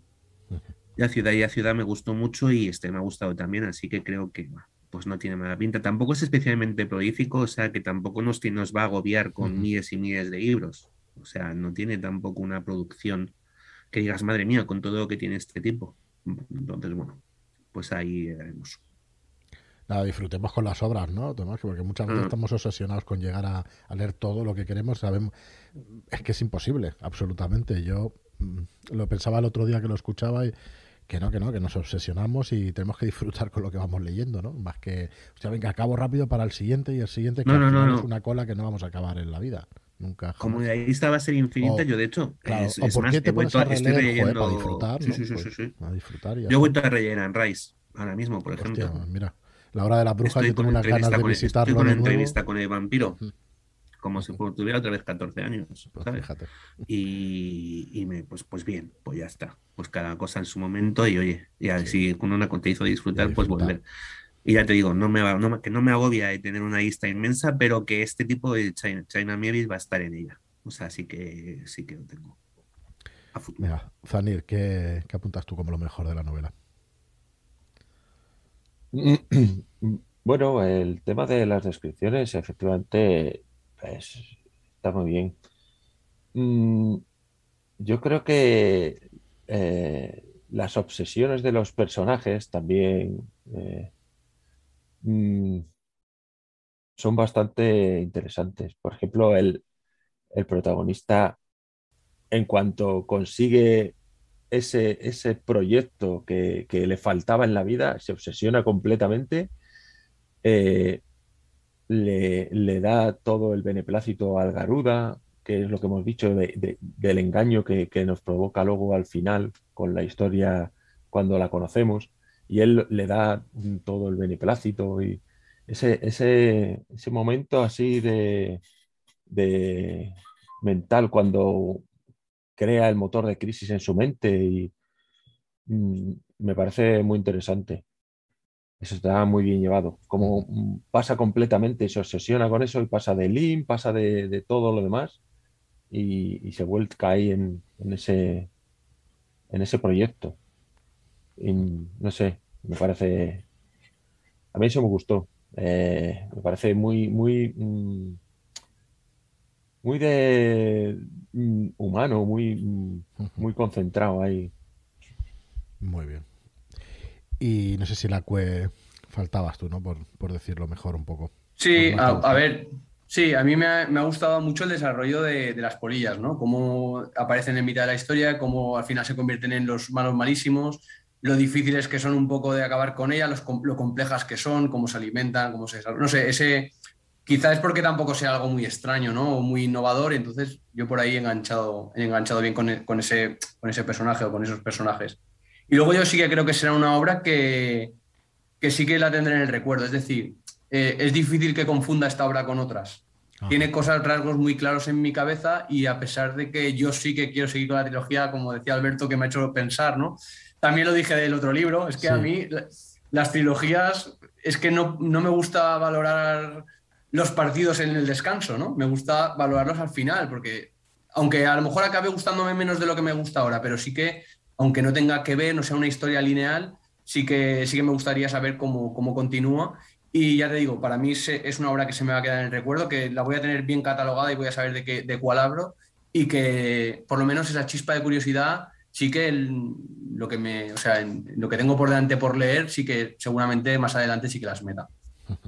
La ciudad y la ciudad me gustó mucho y este me ha gustado también, así que creo que pues no tiene mala pinta. Tampoco es especialmente prolífico, o sea que tampoco nos, nos va a agobiar con miles y miles de libros. O sea, no tiene tampoco una producción que digas, madre mía, con todo lo que tiene este tipo. Entonces, bueno, pues ahí haremos. Nada, disfrutemos con las obras, ¿no, Tomás? Porque muchas veces Mm. estamos obsesionados con llegar a, a leer todo lo que queremos. Sabemos, es que es imposible, absolutamente. Yo mm, lo pensaba el otro día que lo escuchaba y que no, que no, que nos obsesionamos y tenemos que disfrutar con lo que vamos leyendo, ¿no? Más que, hostia, venga, acabo rápido para el siguiente y el siguiente que No, no, no, es una cola que no vamos a acabar en la vida. Nunca. Como jamás. la lista va a ser infinita, O- yo de hecho, Claro, es, o es por más, qué te pones a estoy releer, joder, leyendo. para disfrutar, Sí, sí, sí, Pues, sí, sí. A disfrutar Yo he vuelto a releer a Rice ahora mismo, por ejemplo. Hostia, mira, la hora de la bruja, Estoy yo tengo unas ganas de con, estoy visitarlo con nuevo. entrevista con el vampiro, Ujú. Como si tuviera otra vez 14 años, Pues ¿sabes? fíjate. Y, y me, pues, pues bien, pues ya está. Pues cada cosa en su momento y oye, ya si con una te hizo disfrutar, pues volver. Y ya te digo, no me va, no que no me agobia de tener una lista inmensa, pero que este tipo de China, China va a estar en ella. O sea, sí que sí que lo tengo. A futuro. Venga, Zanir, ¿qué, qué apuntas tú como lo mejor de la novela? [CLEARS THROAT] Bueno, el tema de las descripciones, efectivamente, pues, está muy bien. Mm, yo creo que eh, las obsesiones de los personajes también eh, mm, son bastante interesantes. Por ejemplo, el, el protagonista, en cuanto consigue ese, ese proyecto que, que le faltaba en la vida, se obsesiona completamente, eh, le, da todo el beneplácito al Garuda, que es lo que hemos dicho de- de- del engaño que, nos provoca luego al final con la historia cuando la conocemos, y él le da todo el beneplácito y ese, ese, ese momento así de, de mental cuando crea el motor de crisis en su mente y mm, me parece muy interesante. Eso está muy bien llevado. Como pasa completamente, se obsesiona con eso y pasa de Lean, pasa de, todo lo demás y, se vuelca ahí en, ese, en ese proyecto. no sé, me parece. A mí eso me gustó. Eh, me parece muy, muy. Mm, muy de mm, humano, muy, mm, muy concentrado ahí. Muy bien. Y no sé si la cue faltabas tú, ¿no? Por, decirlo mejor un poco. Sí, a, ver, sí, a mí me ha, gustado mucho el desarrollo de, las polillas, ¿no? Cómo aparecen en mitad de la historia, cómo al final se convierten en los malos malísimos, lo difíciles que son un poco de acabar con ellas, lo complejas que son, cómo se alimentan, cómo se... No sé, ese... Quizás es porque tampoco sea algo muy extraño, ¿no? O muy innovador, y entonces yo por ahí he enganchado, he enganchado bien con, con, ese, con ese personaje o con esos personajes. Y luego yo sí que creo que será una obra que, que sí que la tendré en el recuerdo. Es decir, eh, es difícil que confunda esta obra con otras. Tiene cosas, rasgos muy claros en mi cabeza y a pesar de que yo sí que quiero seguir con la trilogía, como decía Alberto, que me ha hecho pensar, ¿no? También lo dije del otro libro, es que a mí las trilogías, es que no, no me gusta valorar los partidos en el descanso, ¿no? Me gusta valorarlos al final, porque aunque a lo mejor acabe gustándome menos de lo que me gusta ahora, pero sí que aunque no tenga que ver, no sea una historia lineal, sí que, sí que me gustaría saber cómo, cómo continúa. Y ya te digo, para mí es una obra que se me va a quedar en el recuerdo, que la voy a tener bien catalogada y voy a saber de, qué, de cuál hablo y que por lo menos esa chispa de curiosidad sí que lo que me, o sea, lo que tengo por delante por leer, sí que seguramente más adelante sí que las meta. [LAUGHS]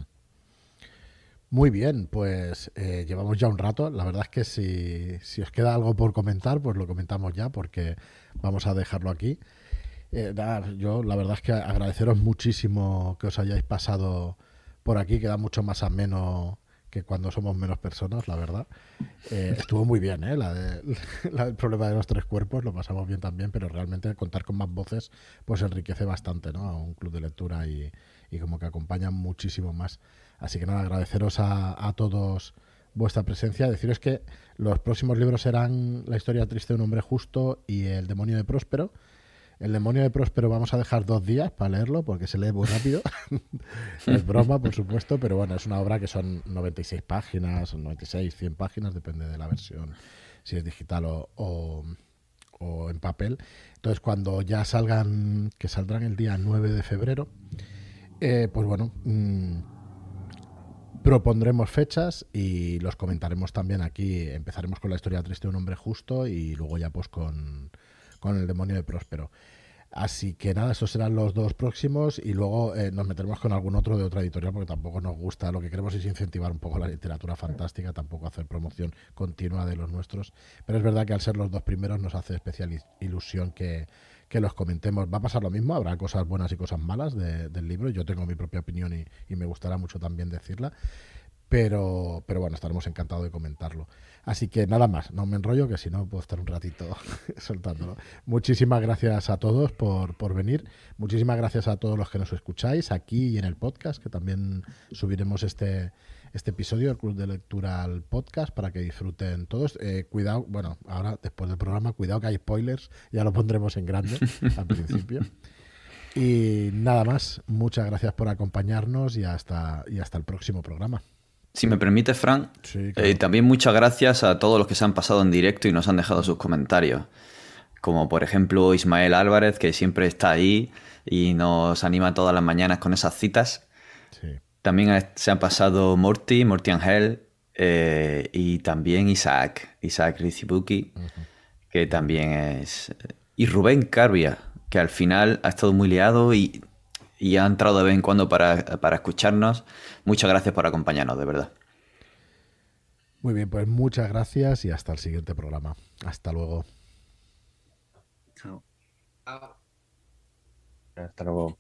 Muy bien, pues eh, llevamos ya un rato. La verdad es que si, si, os queda algo por comentar, pues lo comentamos ya, porque vamos a dejarlo aquí. Eh, yo la verdad es que agradeceros muchísimo que os hayáis pasado por aquí, queda mucho más ameno que cuando somos menos personas, la verdad. Eh, [LAUGHS] estuvo muy bien, ¿eh? La, de, [LAUGHS] el problema de los tres cuerpos, lo pasamos bien también, pero realmente contar con más voces pues enriquece bastante ¿no? a un club de lectura y, y como que acompaña muchísimo más. Así que nada, agradeceros a, a todos vuestra presencia. Deciros que los próximos libros serán La historia triste de un hombre justo y El demonio de Próspero. El demonio de Próspero vamos a dejar dos días para leerlo porque se lee muy rápido. [LAUGHS] es broma, por supuesto, pero bueno, es una obra que son 96 páginas, 96, 100 páginas, depende de la versión, si es digital o, o, en papel. Entonces, cuando ya salgan, que saldrán el día 9 de febrero, eh, pues bueno, mmm, propondremos fechas y los comentaremos también aquí. Empezaremos con la historia triste de un hombre justo y luego ya pues con, el demonio de Próspero. Así que nada, esos serán los dos próximos y luego eh, nos meteremos con algún otro de otra editorial porque tampoco nos gusta. Lo que queremos es incentivar un poco la literatura fantástica, tampoco hacer promoción continua de los nuestros. Pero es verdad que al ser los dos primeros nos hace especial ilusión que, que los comentemos. Va a pasar lo mismo, habrá cosas buenas y cosas malas del libro. Yo tengo mi propia opinión y, me gustará mucho también decirla. Pero, pero bueno, estaremos encantados de comentarlo. Así que nada más, no me enrollo, que si no puedo estar un ratito [LAUGHS] soltándolo. Muchísimas gracias a todos por, por venir. Muchísimas gracias a todos los que nos escucháis aquí y en el podcast, que también subiremos este, este episodio del Club de Lectura al podcast para que disfruten todos. Eh, cuidado, bueno, ahora después del programa, cuidado que hay spoilers, ya lo pondremos en grande [LAUGHS] al principio. Y nada más, muchas gracias por acompañarnos y hasta, y hasta el próximo programa. Si me permite, Fran, eh, también muchas gracias a todos los que se han pasado en directo y nos han dejado sus comentarios. Como por ejemplo Ismael Álvarez, que siempre está ahí y nos anima todas las mañanas con esas citas. Sí. También se han pasado Morty, Morty Angel eh, y también Isaac, Isaac Rizibuki, que también es... Y Rubén Carbia, que al final ha estado muy liado y, ha entrado de vez en cuando para, para escucharnos. Muchas gracias por acompañarnos, de verdad. Muy bien, pues muchas gracias y hasta el siguiente programa. Hasta luego. Chao. Hasta luego.